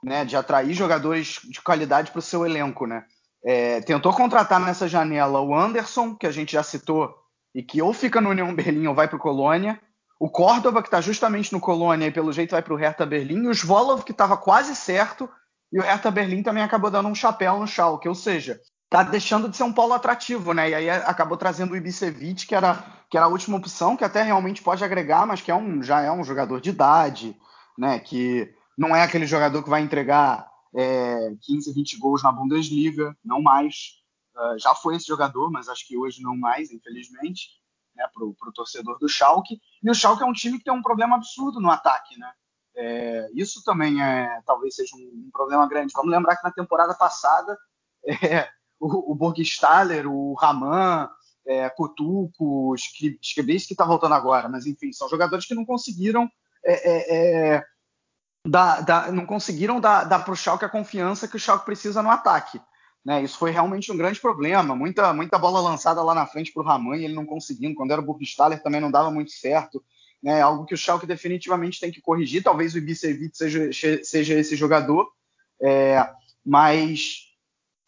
né? De atrair jogadores de qualidade para o seu elenco, né? É, tentou contratar nessa janela o Anderson, que a gente já citou, e que ou fica no União Berlim ou vai para o Colônia. O Córdoba, que está justamente no Colônia e pelo jeito vai para o Hertha Berlim. E o Svolov, que estava quase certo, e o Hertha Berlim também acabou dando um chapéu no Schalke. Ou seja, tá deixando de ser um polo atrativo, né? E aí acabou trazendo o Ibisevic, que era, que era a última opção, que até realmente pode agregar, mas que é um, já é um jogador de idade, né? Que não é aquele jogador que vai entregar é, 15, 20 gols na Bundesliga, não mais. Uh, já foi esse jogador, mas acho que hoje não mais, infelizmente, né, para o torcedor do Schalke. E o Schalke é um time que tem um problema absurdo no ataque, né? É, isso também é, talvez seja um, um, problema grande. Vamos lembrar que na temporada passada é, o, o Borgstaller, o Raman, é, Kutuco, que está voltando agora, mas enfim, são jogadores que não conseguiram é, dar, dar, não conseguiram dar, dar para o Schalke a confiança que o Schalke precisa no ataque. Né? Isso foi realmente um grande problema. Muita, muita bola lançada lá na frente para o Raman e ele não conseguindo. Quando era o Burgstaller também não dava muito certo. Né? Algo que o Schalke definitivamente tem que corrigir. Talvez o Ibisevic seja, seja esse jogador. É, mas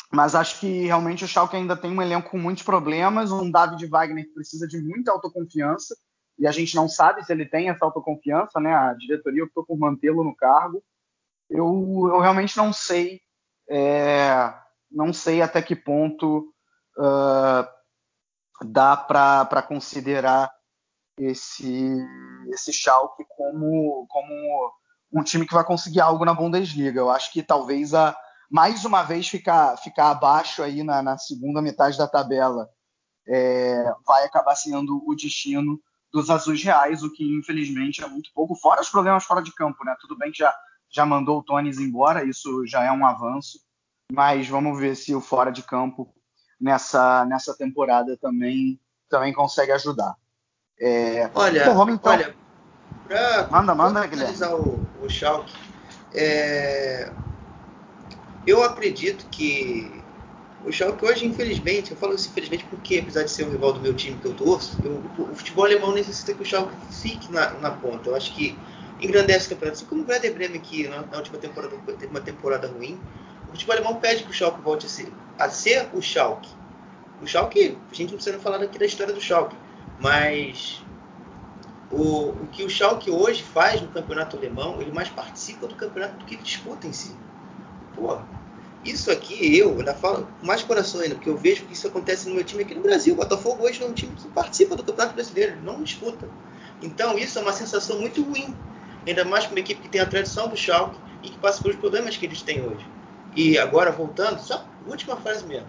mas acho que realmente o Schalke ainda tem um elenco com muitos problemas, um David Wagner que precisa de muita autoconfiança, e a gente não sabe se ele tem essa autoconfiança, né? A diretoria optou por mantê-lo no cargo. Eu, eu realmente não sei, é, não sei até que ponto uh, dá para considerar esse, esse Schalke como, como um time que vai conseguir algo na Bundesliga. Eu acho que talvez a, mais uma vez ficar, ficar abaixo aí na, na segunda metade da tabela é, vai acabar sendo o destino dos azuis reais, o que infelizmente é muito pouco, fora os problemas fora de campo, né? Tudo bem que já, já mandou o Tones embora, isso já é um avanço, mas vamos ver se o fora de campo nessa, nessa temporada também, também consegue ajudar. É... Olha, Bom, vamos então. olha, pra, manda, manda, Guilherme. o, o Schalke, é, eu acredito que o Schalke hoje, infelizmente, eu falo isso infelizmente porque, apesar de ser um rival do meu time que eu torço, eu, o futebol alemão necessita que o Schalke fique na, na ponta. Eu acho que engrandece o campeonato. Assim como o Werder Bremen, que na, na, última temporada teve uma temporada ruim, o futebol alemão pede que o Schalke volte a ser, a ser o Schalke. O Schalke, a gente não precisa falar aqui da história do Schalke, mas o, o que o Schalke hoje faz no campeonato alemão, ele mais participa do campeonato do que disputa em si. Pô, isso aqui eu falo com mais coração ainda, porque eu vejo que isso acontece no meu time aqui no Brasil. O Botafogo hoje é um time que participa do Campeonato Brasileiro, não disputa. Então isso é uma sensação muito ruim. Ainda mais com uma equipe que tem a tradição do Schalke e que passa pelos problemas que eles têm hoje. E agora, voltando, só última frase mesmo.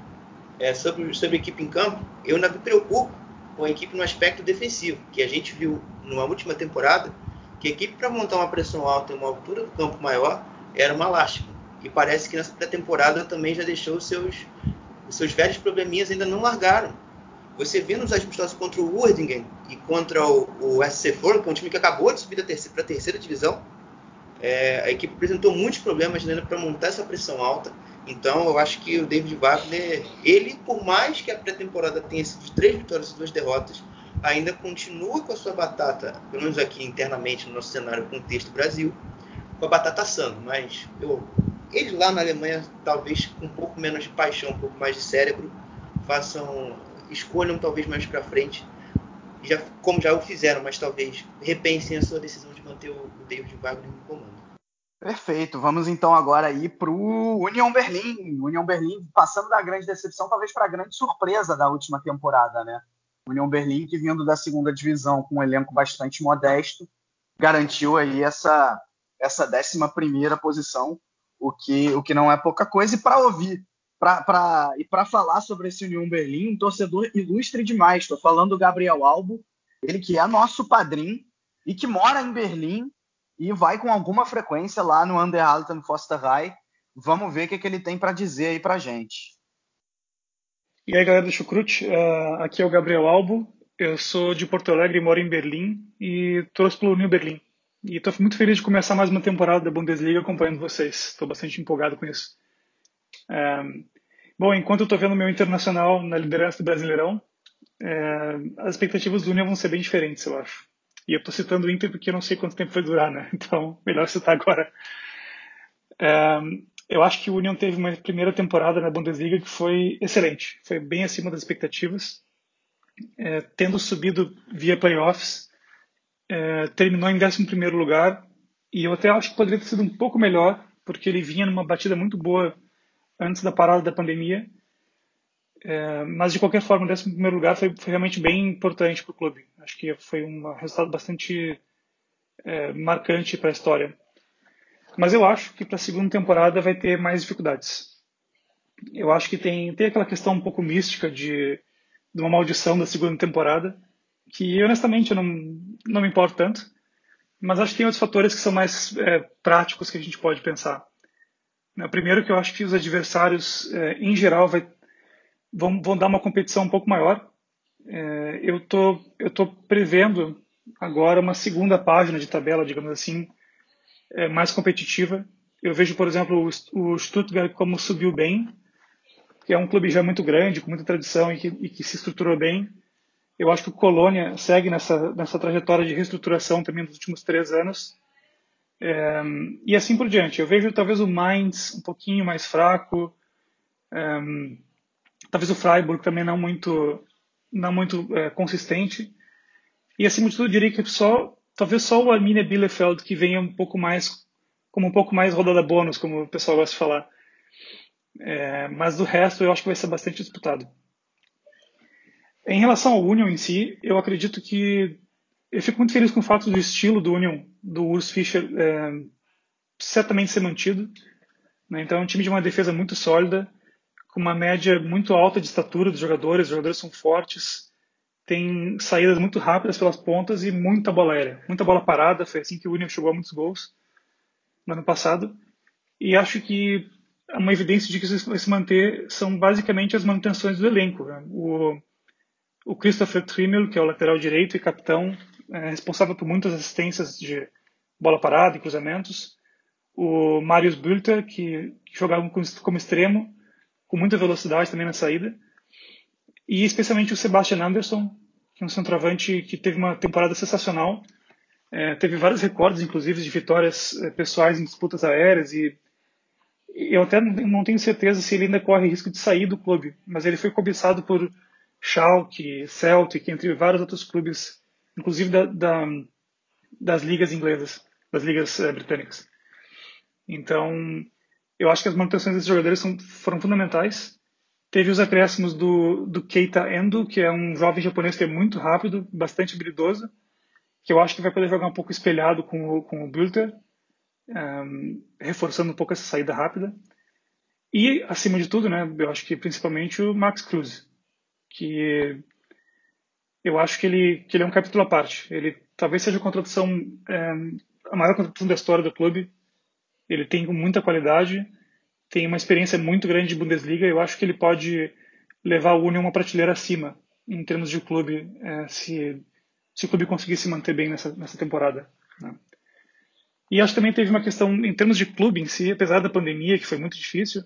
É, sobre, sobre a equipe em campo, eu ainda me preocupo com a equipe no aspecto defensivo, que a gente viu numa última temporada que a equipe para montar uma pressão alta e uma altura do campo maior era uma lástima e parece que nessa pré-temporada também já deixou os seus, os seus velhos probleminhas ainda não largaram. Você vê nos amistosos contra o Urdingen e contra o, o SC For, que é um time que acabou de subir para a terceira divisão, é, a equipe apresentou muitos problemas ainda para montar essa pressão alta. Então eu acho que o David Wagner, ele, por mais que a pré-temporada tenha sido de três vitórias e duas derrotas, ainda continua com a sua batata, pelo menos aqui internamente no nosso cenário contexto Brasil, com a batata assando. Mas eu eles lá na Alemanha, talvez com um pouco menos de paixão, um pouco mais de cérebro, façam, escolham talvez mais para frente, já, como já o fizeram, mas talvez repensem a sua decisão de manter o, o David Wagner no comando. Perfeito, vamos então agora ir para o União Berlim. União Berlim passando da grande decepção, talvez para a grande surpresa da última temporada, né? União Berlim que vindo da segunda divisão com um elenco bastante modesto, garantiu aí essa essa décima primeira posição o que, o que não é pouca coisa. E para ouvir pra, pra, e para falar sobre esse União Berlim, um torcedor ilustre demais. Estou falando do Gabriel Albo, ele que é nosso padrinho e que mora em Berlim e vai com alguma frequência lá no Underhalten Fosterrei. Vamos ver o que, que ele tem para dizer aí para gente. E aí, galera do Chucrute, uh, aqui é o Gabriel Albo. Eu sou de Porto Alegre moro em Berlim e trouxe pelo New Berlim. E estou muito feliz de começar mais uma temporada da Bundesliga acompanhando vocês. Estou bastante empolgado com isso. Bom, enquanto eu estou vendo meu internacional na liderança do Brasileirão, as expectativas do União vão ser bem diferentes, eu acho. E eu estou citando o Inter porque eu não sei quanto tempo vai durar, né? Então, melhor citar agora. Eu acho que o União teve uma primeira temporada na Bundesliga que foi excelente. Foi bem acima das expectativas. É, tendo subido via playoffs, é, terminou em 11 lugar. E eu até acho que poderia ter sido um pouco melhor, porque ele vinha numa batida muito boa antes da parada da pandemia. É, mas de qualquer forma, o 11 lugar foi, foi, realmente bem importante para o clube. Acho que foi um resultado bastante é, marcante para a história. Mas eu acho que para a segunda temporada vai ter mais dificuldades. Eu acho que tem, tem aquela questão um pouco mística de, de uma maldição da segunda temporada, que honestamente eu não, não me importo tanto. Mas acho que tem outros fatores que são mais é, práticos que a gente pode pensar. O primeiro que eu acho que os adversários, é, em geral, vai, vão, vão dar uma competição um pouco maior. É, eu tô, tô prevendo agora uma segunda página de tabela, digamos assim, é, mais competitiva. Eu vejo, por exemplo, o Stuttgart como subiu bem, que é um clube já muito grande, com muita tradição e que, e que se estruturou bem. Eu acho que o Colônia segue nessa, nessa trajetória de reestruturação também nos últimos três anos. É, e assim por diante. Eu vejo talvez o Mainz um pouquinho mais fraco, é, talvez o Freiburg também não muito, não muito é, consistente. E acima de tudo, eu diria que só, talvez só o Arminia Bielefeld que venha um pouco mais, como um pouco mais rodada bônus, como o pessoal gosta de falar. É, mas do resto eu acho que vai ser bastante disputado. Em relação ao Union em si, eu acredito que eu fico muito feliz com o fato do estilo do Union, do Urs Fischer, é, certamente ser mantido. Né? Então é um time de uma defesa muito sólida, com uma média muito alta de estatura dos jogadores, os jogadores são fortes, tem saídas muito rápidas pelas pontas e muita bola aérea, muita bola parada, foi assim que o Union chegou a muitos gols no ano passado. E acho que uma evidência de que isso vai se manter são basicamente as manutenções do elenco. Né? O, o Christopher Trimmel, que é o lateral direito e capitão, é responsável por muitas assistências de bola parada e cruzamentos. O Marius Bülter, que, jogava como extremo, com muita velocidade também na saída. E especialmente o Sebastian Anderson, que é um centroavante que teve uma temporada sensacional. É, teve vários recordes, inclusive, de vitórias é, pessoais em disputas aéreas e eu até não tenho certeza se ele ainda corre risco de sair do clube, mas ele foi cobiçado por Schalke, Celtic, entre vários outros clubes inclusive da, da, das ligas inglesas, das ligas é, britânicas. Então, eu acho que as manutenções desses jogadores são, foram fundamentais. Teve os acréscimos do, do Keita Endo, que é um jovem japonês que é muito rápido, bastante habilidoso, que eu acho que vai poder jogar um pouco espelhado com o, com o Bülter, um, ehm, reforçando um pouco essa saída rápida. E, acima de tudo, né, eu acho que principalmente o Max Cruz, que eu acho que ele, que ele é um capítulo à parte. Ele talvez seja a é, a maior contratação da história do clube. Ele tem muita qualidade, tem uma experiência muito grande de Bundesliga. Eu acho que ele pode levar o Union uma prateleira acima em termos de clube, é, se, se o clube conseguir se manter bem nessa, nessa temporada. Né? E acho que também teve uma questão, em termos de clube em si, apesar da pandemia, que foi muito difícil,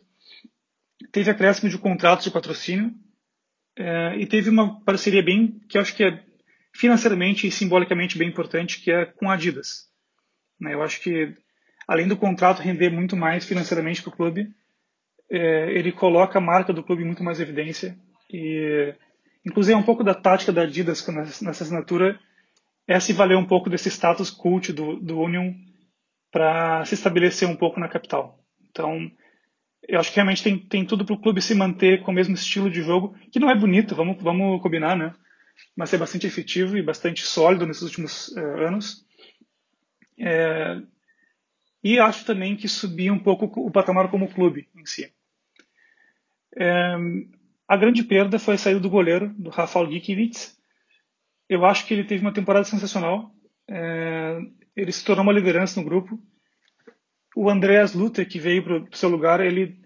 teve acréscimo de contratos de patrocínio é, e teve uma parceria bem, que acho que é financeiramente e simbolicamente bem importante, que é com a Adidas. Né? Eu acho que, além do contrato render muito mais financeiramente para o clube, é, ele coloca a marca do clube muito mais evidência. E, inclusive, é um pouco da tática da Adidas nessa assinatura é se valer um pouco desse status cult do, do Union para se estabelecer um pouco na capital. Então, eu acho que realmente tem, tem tudo para o clube se manter com o mesmo estilo de jogo, que não é bonito, vamos, vamos combinar, né? Mas é bastante efetivo e bastante sólido nesses últimos uh, anos. É, e acho também que subir um pouco o patamar como clube em si. É, a grande perda foi a saída do goleiro, do Rafael Gikiewicz. Eu acho que ele teve uma temporada sensacional. É, ele se tornou uma liderança no grupo o Andreas Luther, que veio para o seu lugar, ele.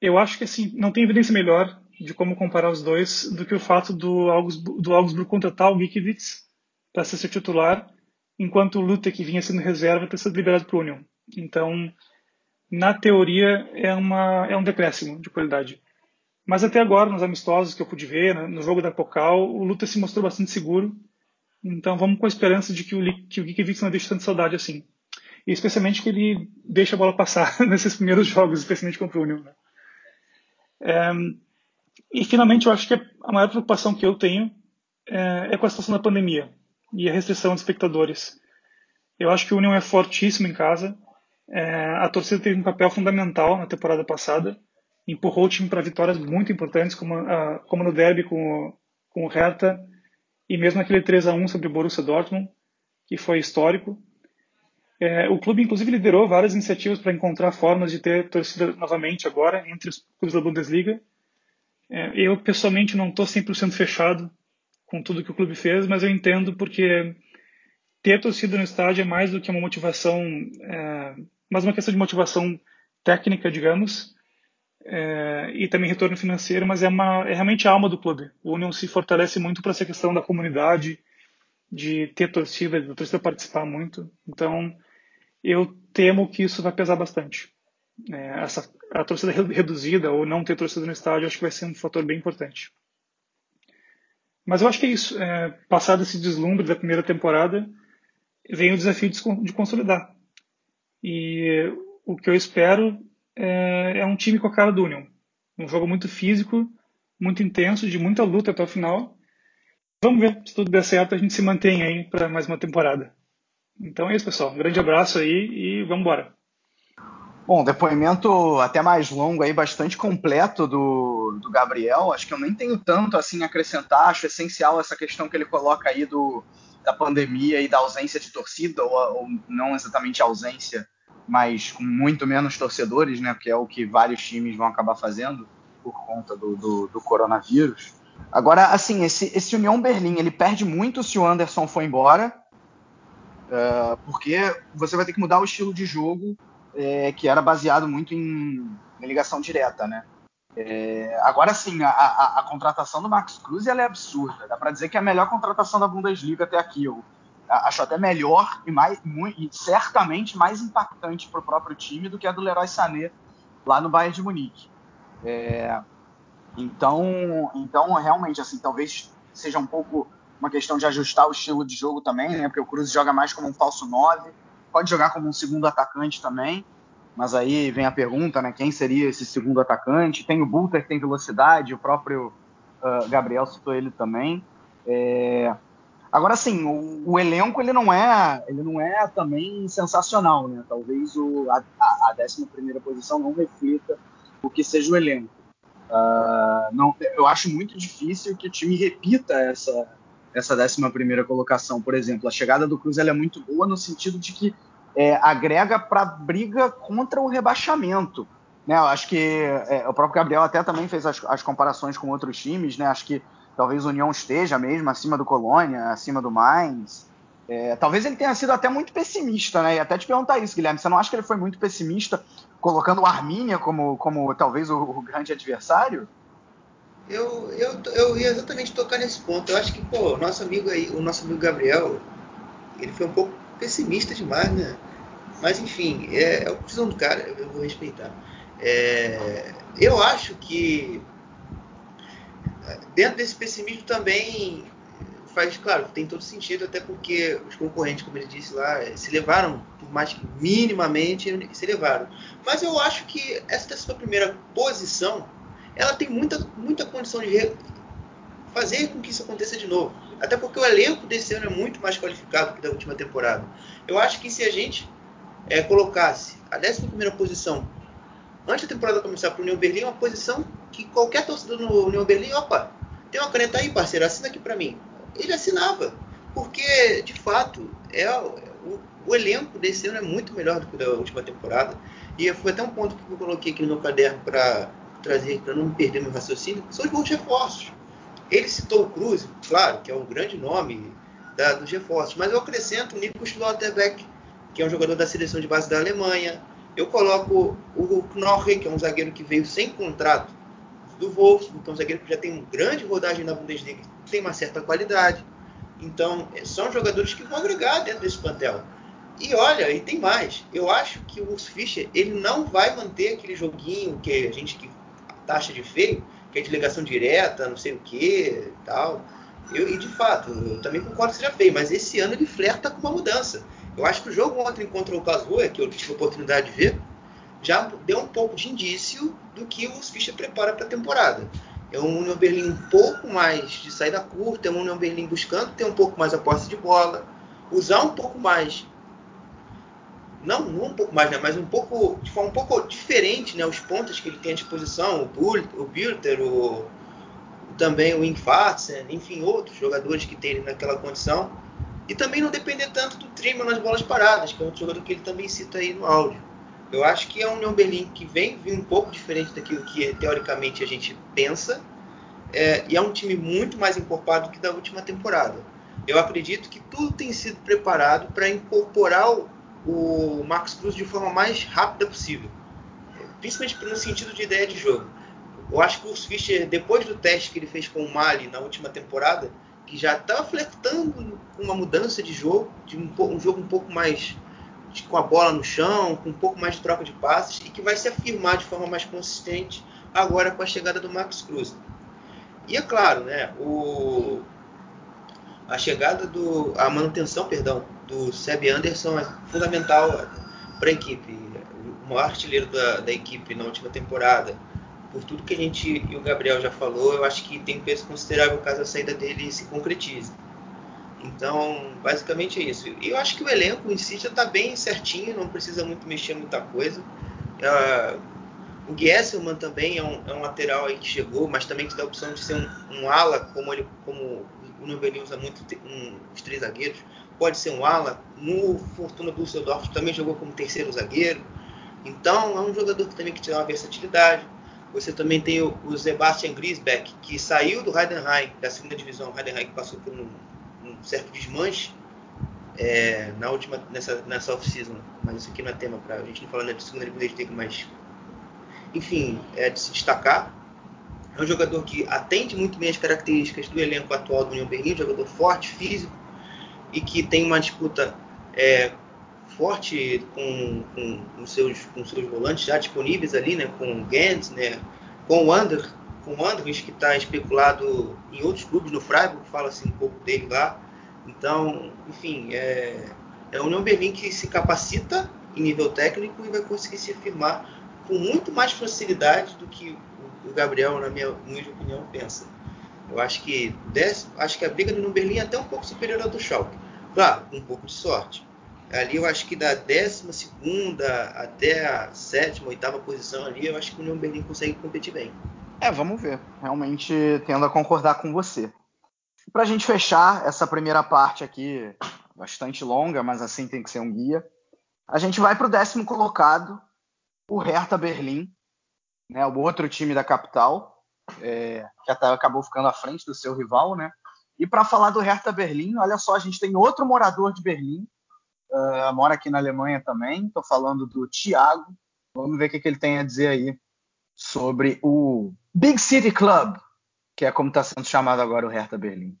Eu acho que assim, não tem evidência melhor de como comparar os dois do que o fato do Augsburg, do Augsburg contratar o Gikiewicz para ser seu titular enquanto o Lute, que vinha sendo reserva, ter sido liberado para o Union. Então, na teoria, é, uma, é um decréscimo de qualidade. Mas até agora, nos amistosos que eu pude ver, no jogo da Pocal, o Luta se mostrou bastante seguro. Então vamos com a esperança de que o, que não deixe tanta saudade assim. E especialmente que ele deixe a bola passar nesses primeiros jogos, especialmente contra o Union. Né? É, e finalmente eu acho que a maior preocupação que eu tenho é, é com a situação da pandemia e a restrição de espectadores. Eu acho que o Union é fortíssimo em casa. É, a torcida teve um papel fundamental na temporada passada. Empurrou o time para vitórias muito importantes, como, a, como no derby com, o, com o Hertha e mesmo aquele 3 a 1 sobre o Borussia Dortmund, que foi histórico. É, o clube, inclusive, liderou várias iniciativas para encontrar formas de ter torcida novamente agora entre os clubes da Bundesliga. É, eu, pessoalmente, não estou 100% fechado com tudo que o clube fez, mas eu entendo porque ter torcida no estádio é mais do que uma motivação, é, mais uma questão de motivação técnica, digamos, é, e também retorno financeiro, mas é, uma, é realmente a alma do clube. O Union se fortalece muito para essa questão da comunidade, de ter torcida, da torcida participar muito. Então, eu temo que isso vai pesar bastante. É, essa, a torcida reduzida ou não ter torcida no estádio, acho que vai ser um fator bem importante. Mas eu acho que é isso. É, passado esse deslumbre da primeira temporada, vem o desafio de, de consolidar. E o que eu espero é, é, um time com a cara do Union. Um jogo muito físico, muito intenso, de muita luta até o final. Vamos ver se tudo der certo, a gente se mantém aí para mais uma temporada. Então é isso, pessoal. Um grande abraço aí e vamos embora. Bom, depoimento até mais longo aí, bastante completo do, do Gabriel. Acho que eu nem tenho tanto assim a acrescentar. Acho essencial essa questão que ele coloca aí do, da pandemia e da ausência de torcida, ou, ou não exatamente ausência, mas com muito menos torcedores, né? Que é o que vários times vão acabar fazendo por conta do, do, do coronavírus. Agora, assim, esse, esse União Berlim, ele perde muito se o Anderson for embora, uh, porque você vai ter que mudar o estilo de jogo é, que era baseado muito em, em ligação direta, né? É, agora sim, a, a, a, contratação do Max Cruz é absurda. Dá para dizer que é a melhor contratação da Bundesliga até aqui. Eu acho até melhor e, mais, muito, e certamente mais impactante para o próprio time do que a do Leroy Sané lá no Bayern de Munique. É, então, então, realmente, assim, talvez seja um pouco uma questão de ajustar o estilo de jogo também, né? Porque o Cruz joga mais como um falso 9 pode jogar como um segundo atacante também, mas aí vem a pergunta, né? Quem seria esse segundo atacante? Tem o Bulter que tem velocidade, o próprio uh, Gabriel citou ele também. É... Agora sim, o, o, elenco ele não é, ele não é também sensacional, né? Talvez o, a, a 11 primeira posição não reflita o que seja o elenco. Uh, não, eu acho muito difícil que o time repita essa essa 11 primeira colocação, por exemplo. A chegada do Cruz é muito boa no sentido de que é, agrega para a briga contra o rebaixamento. Né? Eu acho que é, o próprio Gabriel até também fez as, as, comparações com outros times. Né? Acho que talvez o União esteja mesmo acima do Colônia, acima do Mainz. É, talvez ele tenha sido até muito pessimista, né? E até te perguntar isso, Guilherme. Você não acha que ele foi muito pessimista colocando o Armínia como, como talvez o, o grande adversário? Eu, eu, eu ia exatamente tocar nesse ponto. Eu acho que, pô, nosso amigo aí, o nosso amigo Gabriel, ele foi um pouco pessimista demais, né? Mas enfim, é, é a opção do cara, eu vou respeitar. É, eu acho que dentro desse pessimismo também faz, claro, tem todo sentido, até porque os concorrentes, como ele disse lá, se levaram, por mais que minimamente, se levaram. Mas eu acho que essa sua primeira posição, ela tem muita, muita condição de fazer com que isso aconteça de novo. Até porque o elenco desse ano é muito mais qualificado que da última temporada. Eu acho que se a gente é, colocasse a 11 posição antes da temporada começar para o União Berlim, é uma posição que qualquer torcedor no União Berlim, opa, tem uma caneta aí, parceiro, assina aqui para mim. Ele assinava, porque de fato é o, o, elenco desse ano é muito melhor do que da última temporada. E foi até um ponto que eu coloquei aqui no meu caderno para trazer, para não perder meu raciocínio, são os bons reforços. Ele citou o Cruz, claro, que é o grande nome da, dos reforços, mas eu acrescento o Nico Schlotterbeck, que é um jogador da seleção de base da Alemanha. Eu coloco o Knorre, que é um zagueiro que veio sem contrato do Wolfsburg, que é um zagueiro que já tem uma grande rodagem na Bundesliga, tem uma certa qualidade. Então, são jogadores que vão agregar dentro desse plantel. E olha, e tem mais. Eu acho que o Fischer ele não vai manter aquele joguinho que a gente que taxa de feio, que é de ligação direta, não sei o que, tal. Eu, e de fato, eu também concordo que seja feio, mas esse ano ele flerta com uma mudança. Eu acho que o jogo ontem contra o Karlsruhe, que eu tive a oportunidade de ver, já deu um pouco de indício do que o Fischer prepara para a temporada. É um Union Berlim um pouco mais de saída curta, é um Union Berlim buscando ter um pouco mais a posse de bola, usar um pouco mais não, não um pouco mais, né, mas um pouco de forma um pouco diferente, né, os pontos que ele tem à disposição, o Bull, o Bilter, o também o Infarsen, enfim, outros jogadores que tem ele naquela condição. E também não depender tanto do Trimmer nas bolas paradas, que é outro jogador que ele também cita aí no áudio. Eu acho que é um União Berlim que vem vir um pouco diferente daquilo que teoricamente a gente pensa. É, e é um time muito mais encorpado que da última temporada. Eu acredito que tudo tem sido preparado para incorporar o, o Max Cruz de forma mais rápida possível, principalmente no sentido de ideia de jogo. Eu acho que o Fischer, depois do teste que ele fez com o Mali na última temporada, que já estava flertando uma mudança de jogo, de um, um jogo um pouco mais de, com a bola no chão, com um pouco mais de troca de passes, e que vai se afirmar de forma mais consistente agora com a chegada do Max Cruz. E é claro, né, o, a chegada do. a manutenção, perdão, do Seb Anderson é fundamental para a equipe. O maior artilheiro da, da equipe na última temporada por tudo que a gente e o Gabriel já falou, eu acho que tem peso considerável caso a saída dele se concretize. Então, basicamente é isso. E eu acho que o elenco em si já está bem certinho, não precisa muito mexer muita coisa. Uh, o Gesselman também é um, é um, lateral aí que chegou, mas também te dá a opção de ser um, um ala, como ele, como o Nubeli usa muito um, os três zagueiros. Pode ser um ala. No Fortuna Düsseldorf também jogou como terceiro zagueiro. Então é um jogador que também que te uma versatilidade. Você também tem o, Sebastian Griesbeck, que saiu do Heidenheim, da segunda divisão. O Heidenheim passou por um, um certo desmanche é, na última, nessa, nessa off-season. Mas isso aqui não é tema para a gente não falando de segunda Bundesliga, mas enfim, é de se destacar. É um jogador que atende muito bem as características do elenco atual do União Berlim, jogador forte, físico e que tem uma disputa é, forte com, com, com, seus, com seus volantes já disponíveis ali, né, com o Gantz, né, com o Ander, com o Andrich, que está especulado em outros clubes no Freiburg, fala-se um pouco dele lá. Então, enfim, é, é a União Berlim que se capacita em nível técnico e vai conseguir se firmar com muito mais facilidade do que o Gabriel, na minha humilde opinião, pensa. Eu acho que, desse, acho que a briga do União Berlim é até um pouco superior à do Schalke. Claro, com um pouco de sorte ali eu acho que da 12 até a sétima, oitava posição ali, eu acho que o União Berlim consegue competir bem. É, vamos ver. Realmente tendo a concordar com você. Para a gente fechar essa primeira parte aqui, bastante longa, mas assim tem que ser um guia, a gente vai para o décimo colocado, o Hertha Berlim, né, o outro time da capital, é, que até acabou ficando à frente do seu rival, né? E para falar do Hertha Berlim, olha só, a gente tem outro morador de Berlim, uh, mora aqui na Alemanha também. Estou falando do Thiago. Vamos ver o que, que ele tem a dizer aí sobre o Big City Club, que é como está sendo chamado agora o Hertha Berlim.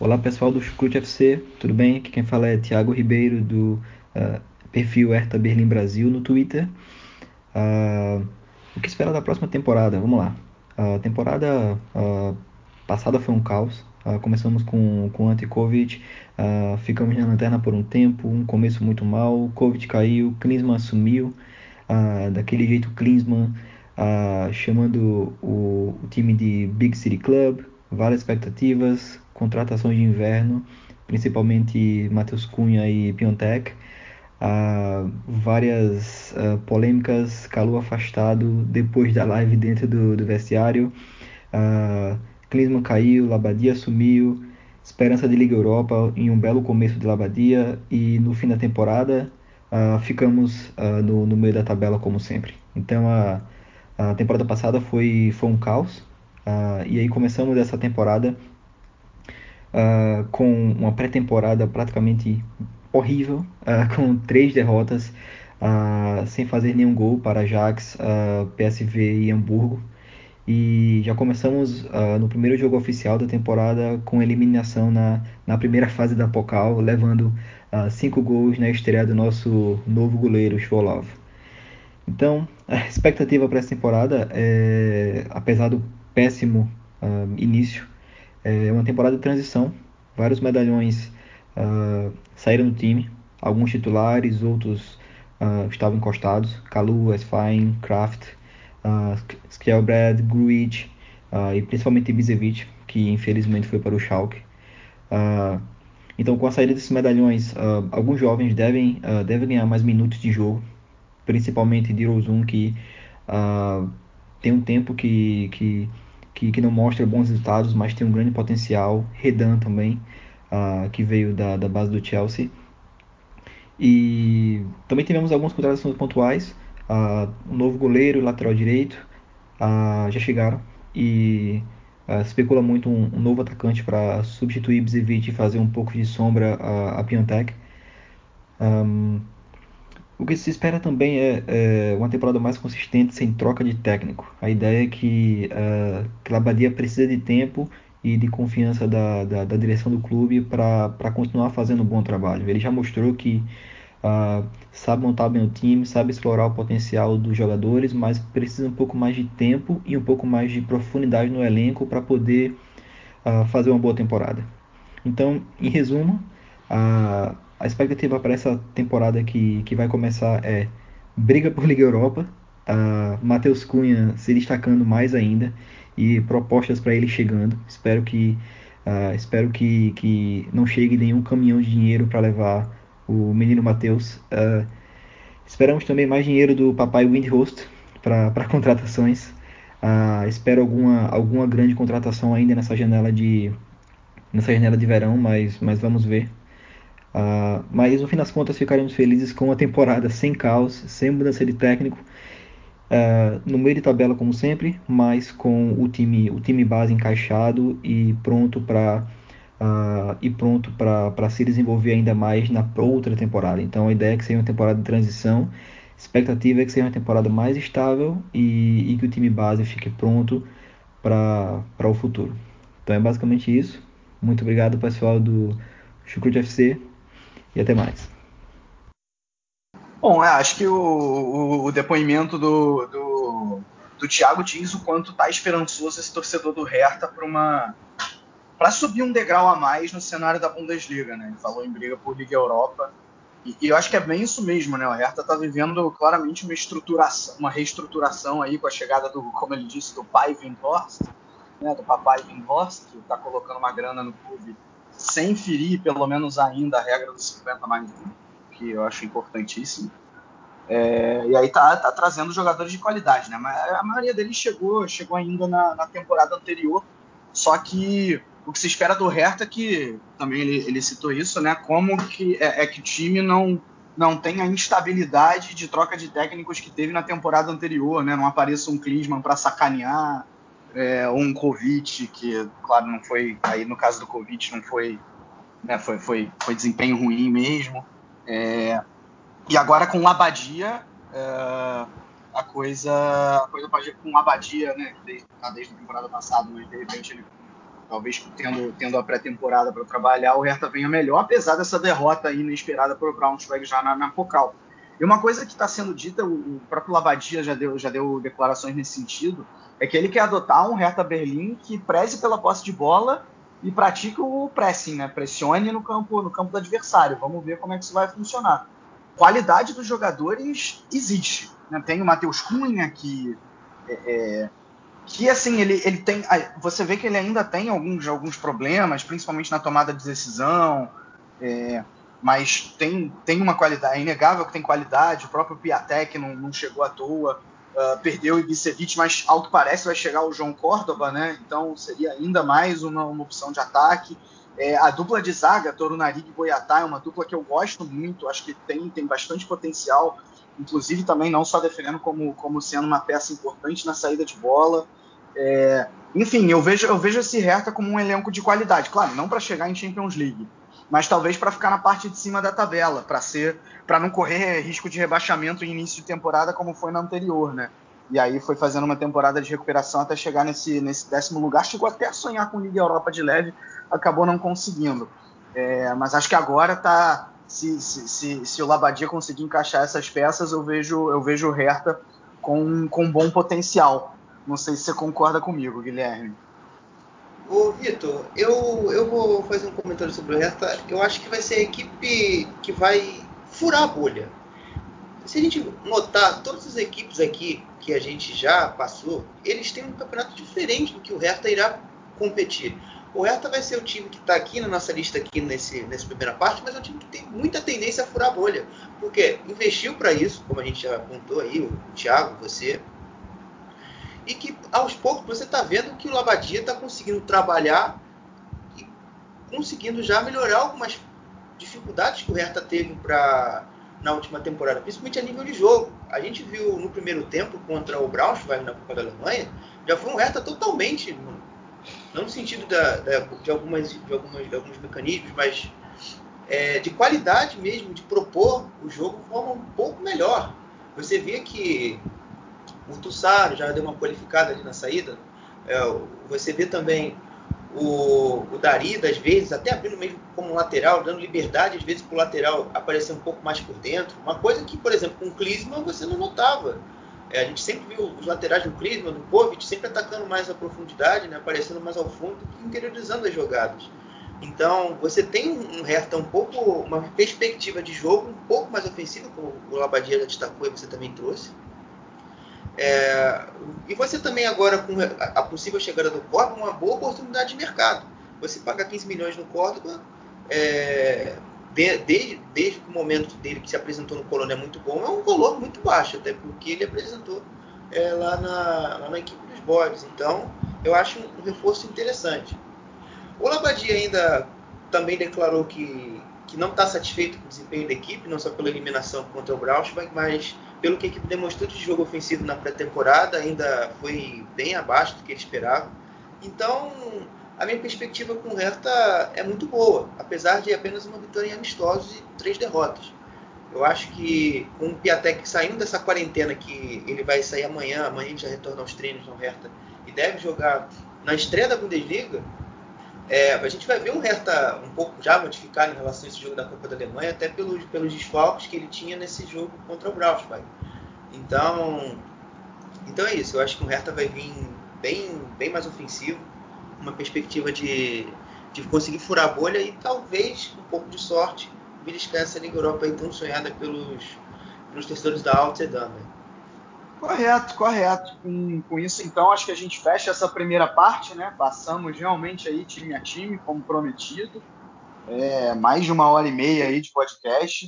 Olá pessoal do Chucrute FC, tudo bem? Aqui quem fala é Thiago Ribeiro do uh, perfil Hertha Berlim Brasil no Twitter. Uh, o que esperar da próxima temporada? Vamos lá. A temporada passada foi um caos. Uh, começamos com, com anti-Covid, uh, ficamos na lanterna por um tempo, um começo muito mal, Covid caiu, Klinsmann assumiu, daquele jeito Klinsmann chamando o, o, time de Big City Club, várias expectativas, contratações de inverno, principalmente Matheus Cunha e Piontek, várias polêmicas, calor afastado depois da live dentro do, do vestiário, Klinsmann caiu, Labadia assumiu, esperança de Liga Europa em um belo começo de Labadia e no fim da temporada uh, ficamos uh, no, no, meio da tabela como sempre. Então a, a temporada passada foi, foi um caos uh, e aí começamos essa temporada com uma pré-temporada praticamente horrível, com três derrotas, sem fazer nenhum gol para Ajax, PSV e Hamburgo. e já começamos uh, no primeiro jogo oficial da temporada com eliminação na, na primeira fase da Pokal, levando uh, cinco gols na estreia do nosso novo goleiro, Schwolov. Então, a expectativa para essa temporada, é, apesar do péssimo uh, início, é uma temporada de transição. Vários medalhões saíram do time, alguns titulares, outros estavam encostados. Kalu, Esfine, Kraft, uh, Skjelbrad, Gruitch uh, e principalmente Ibisevic, que infelizmente foi para o Schalke. Uh, então, com a saída desses medalhões, uh, alguns jovens devem, uh, devem ganhar mais minutos de jogo, principalmente Dirozun, que uh, tem um tempo que, que, que, que, não mostra bons resultados, mas tem um grande potencial. Redan também, que veio da, da base do Chelsea. E também tivemos algumas contratações pontuais. Uh, um novo goleiro, lateral direito, uh, já chegaram. E uh, especula muito um, um novo atacante para substituir Bzevic e fazer um pouco de sombra a, a. Um, o que se espera também é, é, uma temporada mais consistente sem troca de técnico. A ideia é que, uh, que Labadia precisa de tempo e de confiança da, da, da direção do clube para continuar fazendo um bom trabalho. Ele já mostrou que Uh, sabe montar bem o time, sabe explorar o potencial dos jogadores, mas precisa um pouco mais de tempo e um pouco mais de profundidade no elenco para poder uh, fazer uma boa temporada. Então, em resumo, a, a expectativa para essa temporada que, que vai começar é briga por Liga Europa, uh, Matheus Cunha se destacando mais ainda e propostas para ele chegando. Espero que uh, espero que, que não chegue nenhum caminhão de dinheiro para levar o menino Matheus. Uh, esperamos também mais dinheiro do papai Windhost para contratações. Uh, espero alguma, alguma grande contratação ainda nessa janela de nessa janela de verão, mas, mas vamos ver. Mas no fim das contas ficaremos felizes com a temporada sem caos, sem mudança de técnico, uh, no meio de tabela como sempre, mas com o time, o time base encaixado e pronto para uh, e pronto para se desenvolver ainda mais na outra temporada. Então a ideia é que seja uma temporada de transição, expectativa é que seja uma temporada mais estável e, e que o time base fique pronto para o futuro. Então é basicamente isso. Muito obrigado pessoal do Chucrute FC e até mais. Bom, é, acho que o, o, o depoimento do, do, do Thiago diz o quanto está esperançoso esse torcedor do Hertha para uma para subir um degrau a mais no cenário da Bundesliga, né? Ele falou em briga por Liga Europa. E, e eu acho que é bem isso mesmo, né? O Hertha está vivendo claramente uma estruturação, uma reestruturação aí com a chegada do, como ele disse, do pai Windhorst, né? Do papai Windhorst, que está colocando uma grana no clube sem ferir, pelo menos ainda, a regra dos 50 mais 1, que eu acho importantíssimo. É, e aí tá, tá, trazendo jogadores de qualidade, né? Mas a maioria deles chegou, chegou ainda na, na temporada anterior, só que o que se espera do Hertha, que também ele, ele citou isso, né? Como que é, é, que o time não não tem a instabilidade de troca de técnicos que teve na temporada anterior, né? Não apareça um Klinsmann para sacanear, é, um Kovic que, claro, não foi aí no caso do Kovic não foi, né? Foi foi, foi desempenho ruim mesmo. É, e agora com Abadia, é, a coisa, a coisa pode com o Abadia, né? Desde, tá desde a temporada passada, mas de repente ele talvez tendo, tendo a pré-temporada para trabalhar, o Hertha venha melhor, apesar dessa derrota inesperada para o Braunschweig já na, na Pokal. E uma coisa que está sendo dita, o, próprio Labadia já deu, já deu declarações nesse sentido, é que ele quer adotar um Hertha Berlim que preze pela posse de bola e pratique o pressing, né? Pressione no campo, no campo do adversário. Vamos ver como é que isso vai funcionar. Qualidade dos jogadores existe. Né? Tem o Matheus Cunha, que é, é que assim ele, ele tem você vê que ele ainda tem alguns, alguns problemas principalmente na tomada de decisão é, mas tem, tem uma qualidade é inegável que tem qualidade o próprio Piatek não, não chegou à toa uh, perdeu o Ibisevic mas ao que parece vai chegar o João Córdoba né então seria ainda mais uma, uma opção de ataque é, a dupla de zaga Torunarig e Boiatá é uma dupla que eu gosto muito acho que tem, tem bastante potencial inclusive também não só defendendo como, como sendo uma peça importante na saída de bola. É, enfim, eu vejo, eu vejo esse Hertha como um elenco de qualidade. Claro, não para chegar em Champions League, mas talvez para ficar na parte de cima da tabela, para ser, para não correr risco de rebaixamento em início de temporada como foi na anterior, né? e aí foi fazendo uma temporada de recuperação até chegar nesse, nesse décimo lugar. Chegou até a sonhar com Liga Europa de leve, acabou não conseguindo. É, mas acho que agora tá. Se, se, se, se, o Labadia conseguir encaixar essas peças, eu vejo, eu vejo o Hertha com, com bom potencial. Não sei se você concorda comigo, Guilherme. Ô, Vitor, eu, eu vou fazer um comentário sobre o Hertha. Eu acho que vai ser a equipe que vai furar a bolha. Se a gente notar, todas as equipes aqui que a gente já passou, eles têm um campeonato diferente do que o Hertha irá competir. O Hertha vai ser o time que está aqui na nossa lista aqui nesse, nessa primeira parte, mas é um time que tem muita tendência a furar a bolha. Porque investiu para isso, como a gente já contou aí, o Thiago, você, e que aos poucos você está vendo que o Labadia está conseguindo trabalhar e conseguindo já melhorar algumas dificuldades que o Hertha teve para na última temporada, principalmente a nível de jogo. A gente viu no primeiro tempo contra o Braunschweig na Copa da Alemanha, já foi um Hertha totalmente, não no sentido da, da, de, algumas, de, algumas, de alguns mecanismos, mas é, de qualidade mesmo, de propor o jogo de forma um pouco melhor. Você vê que o Tussaro já deu uma qualificada ali na saída. É, você vê também o, o Darida, às vezes, até abrindo mesmo como lateral, dando liberdade, às vezes, para o lateral aparecer um pouco mais por dentro. Uma coisa que, por exemplo, com o Klinsmann você não notava. É, a gente sempre viu os laterais do Klinsmann, do Kovic, sempre atacando mais a profundidade, né, aparecendo mais ao fundo interiorizando as jogadas. Então, você tem um Hertha um pouco, uma perspectiva de jogo um pouco mais ofensiva, como o Labadia já destacou e você também trouxe. É, e você também agora, com a possível chegada do Córdoba, uma boa oportunidade de mercado. Você pagar 15 milhões no Córdoba, é, de, de, desde o momento dele que se apresentou no Colônia é muito bom, é um valor muito baixo, até porque ele apresentou é, lá, na, lá na equipe dos Bodes. Então, eu acho um, um reforço interessante. O Labadia ainda também declarou que, que não está satisfeito com o desempenho da equipe, não só pela eliminação contra o Braunschweig, mas pelo que a equipe demonstrou de jogo ofensivo na pré-temporada, ainda foi bem abaixo do que ele esperava. Então, a minha perspectiva com o Hertha é muito boa, apesar de apenas uma vitória em amistosos e três derrotas. Eu acho que com o Piatek saindo dessa quarentena, que ele vai sair amanhã, amanhã ele já retorna aos treinos no Hertha e deve jogar na estreia da Bundesliga, é, a gente vai ver um Hertha um pouco já modificado em relação a esse jogo da Copa da Alemanha, até pelos, pelos desfalques que ele tinha nesse jogo contra o Braunschweig. Então, então é isso. Eu acho que o Hertha vai vir bem, bem mais ofensivo, uma perspectiva de, de conseguir furar a bolha e talvez um pouco de sorte beliscar essa Liga Europa aí tão sonhada pelos, pelos torcedores da Altedam. Correto, correto. Com, com isso, então, acho que a gente fecha essa primeira parte, né? Passamos realmente aí time a time, como prometido. É, mais de uma hora e meia aí de podcast,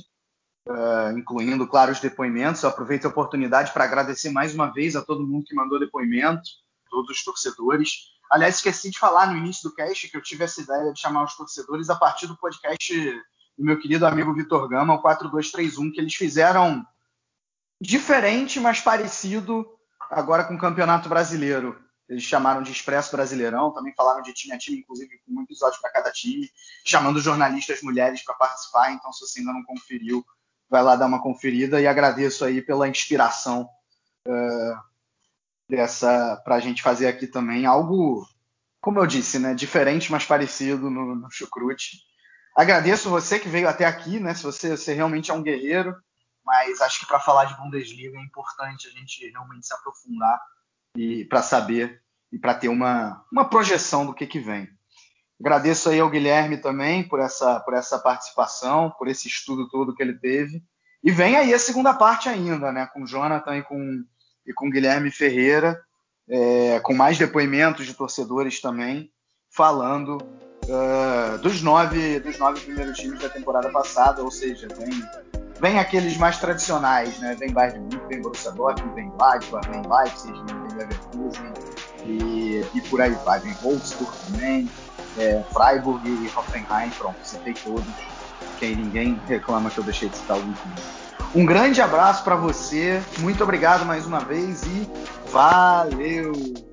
uh, incluindo, claro, os depoimentos. Eu aproveito a oportunidade para agradecer mais uma vez a todo mundo que mandou depoimento, todos os torcedores. Aliás, esqueci de falar no início do cast que eu tive essa ideia de chamar os torcedores a partir do podcast do meu querido amigo Vitor Gama, o 4231, que eles fizeram diferente, mas parecido agora com o Campeonato Brasileiro. Eles chamaram de Expresso Brasileirão, também falaram de time a time, inclusive com um episódio para cada time, chamando jornalistas mulheres para participar. Então, se você ainda não conferiu, vai lá dar uma conferida e agradeço aí pela inspiração uh, dessa para a gente fazer aqui também algo, como eu disse, né, diferente, mas parecido no, no Chucrute. Agradeço você que veio até aqui, né? Se você, você realmente é um guerreiro, mas acho que para falar de Bundesliga é importante a gente realmente se aprofundar e para saber e para ter uma, uma projeção do que, que vem. Agradeço aí ao Guilherme também por essa, por essa participação, por esse estudo todo que ele teve. E vem aí a segunda parte ainda, né? Com Jonathan e com, e com Guilherme Ferreira, é, com mais depoimentos de torcedores também, falando uh, dos, nove, dos nove primeiros times da temporada passada, ou seja, vem Vem aqueles mais tradicionais, né? Vem Bayern de Munique, vem Borussia Dortmund, vem Leipzig, vem Leipzig, vem Leverkusen e, e por aí vai. Vem Wolfsburg também, é, Freiburg e Hoffenheim. Pronto, citei todos. Que ninguém reclama que eu deixei de citar algum Um grande abraço para você, muito obrigado mais uma vez e valeu!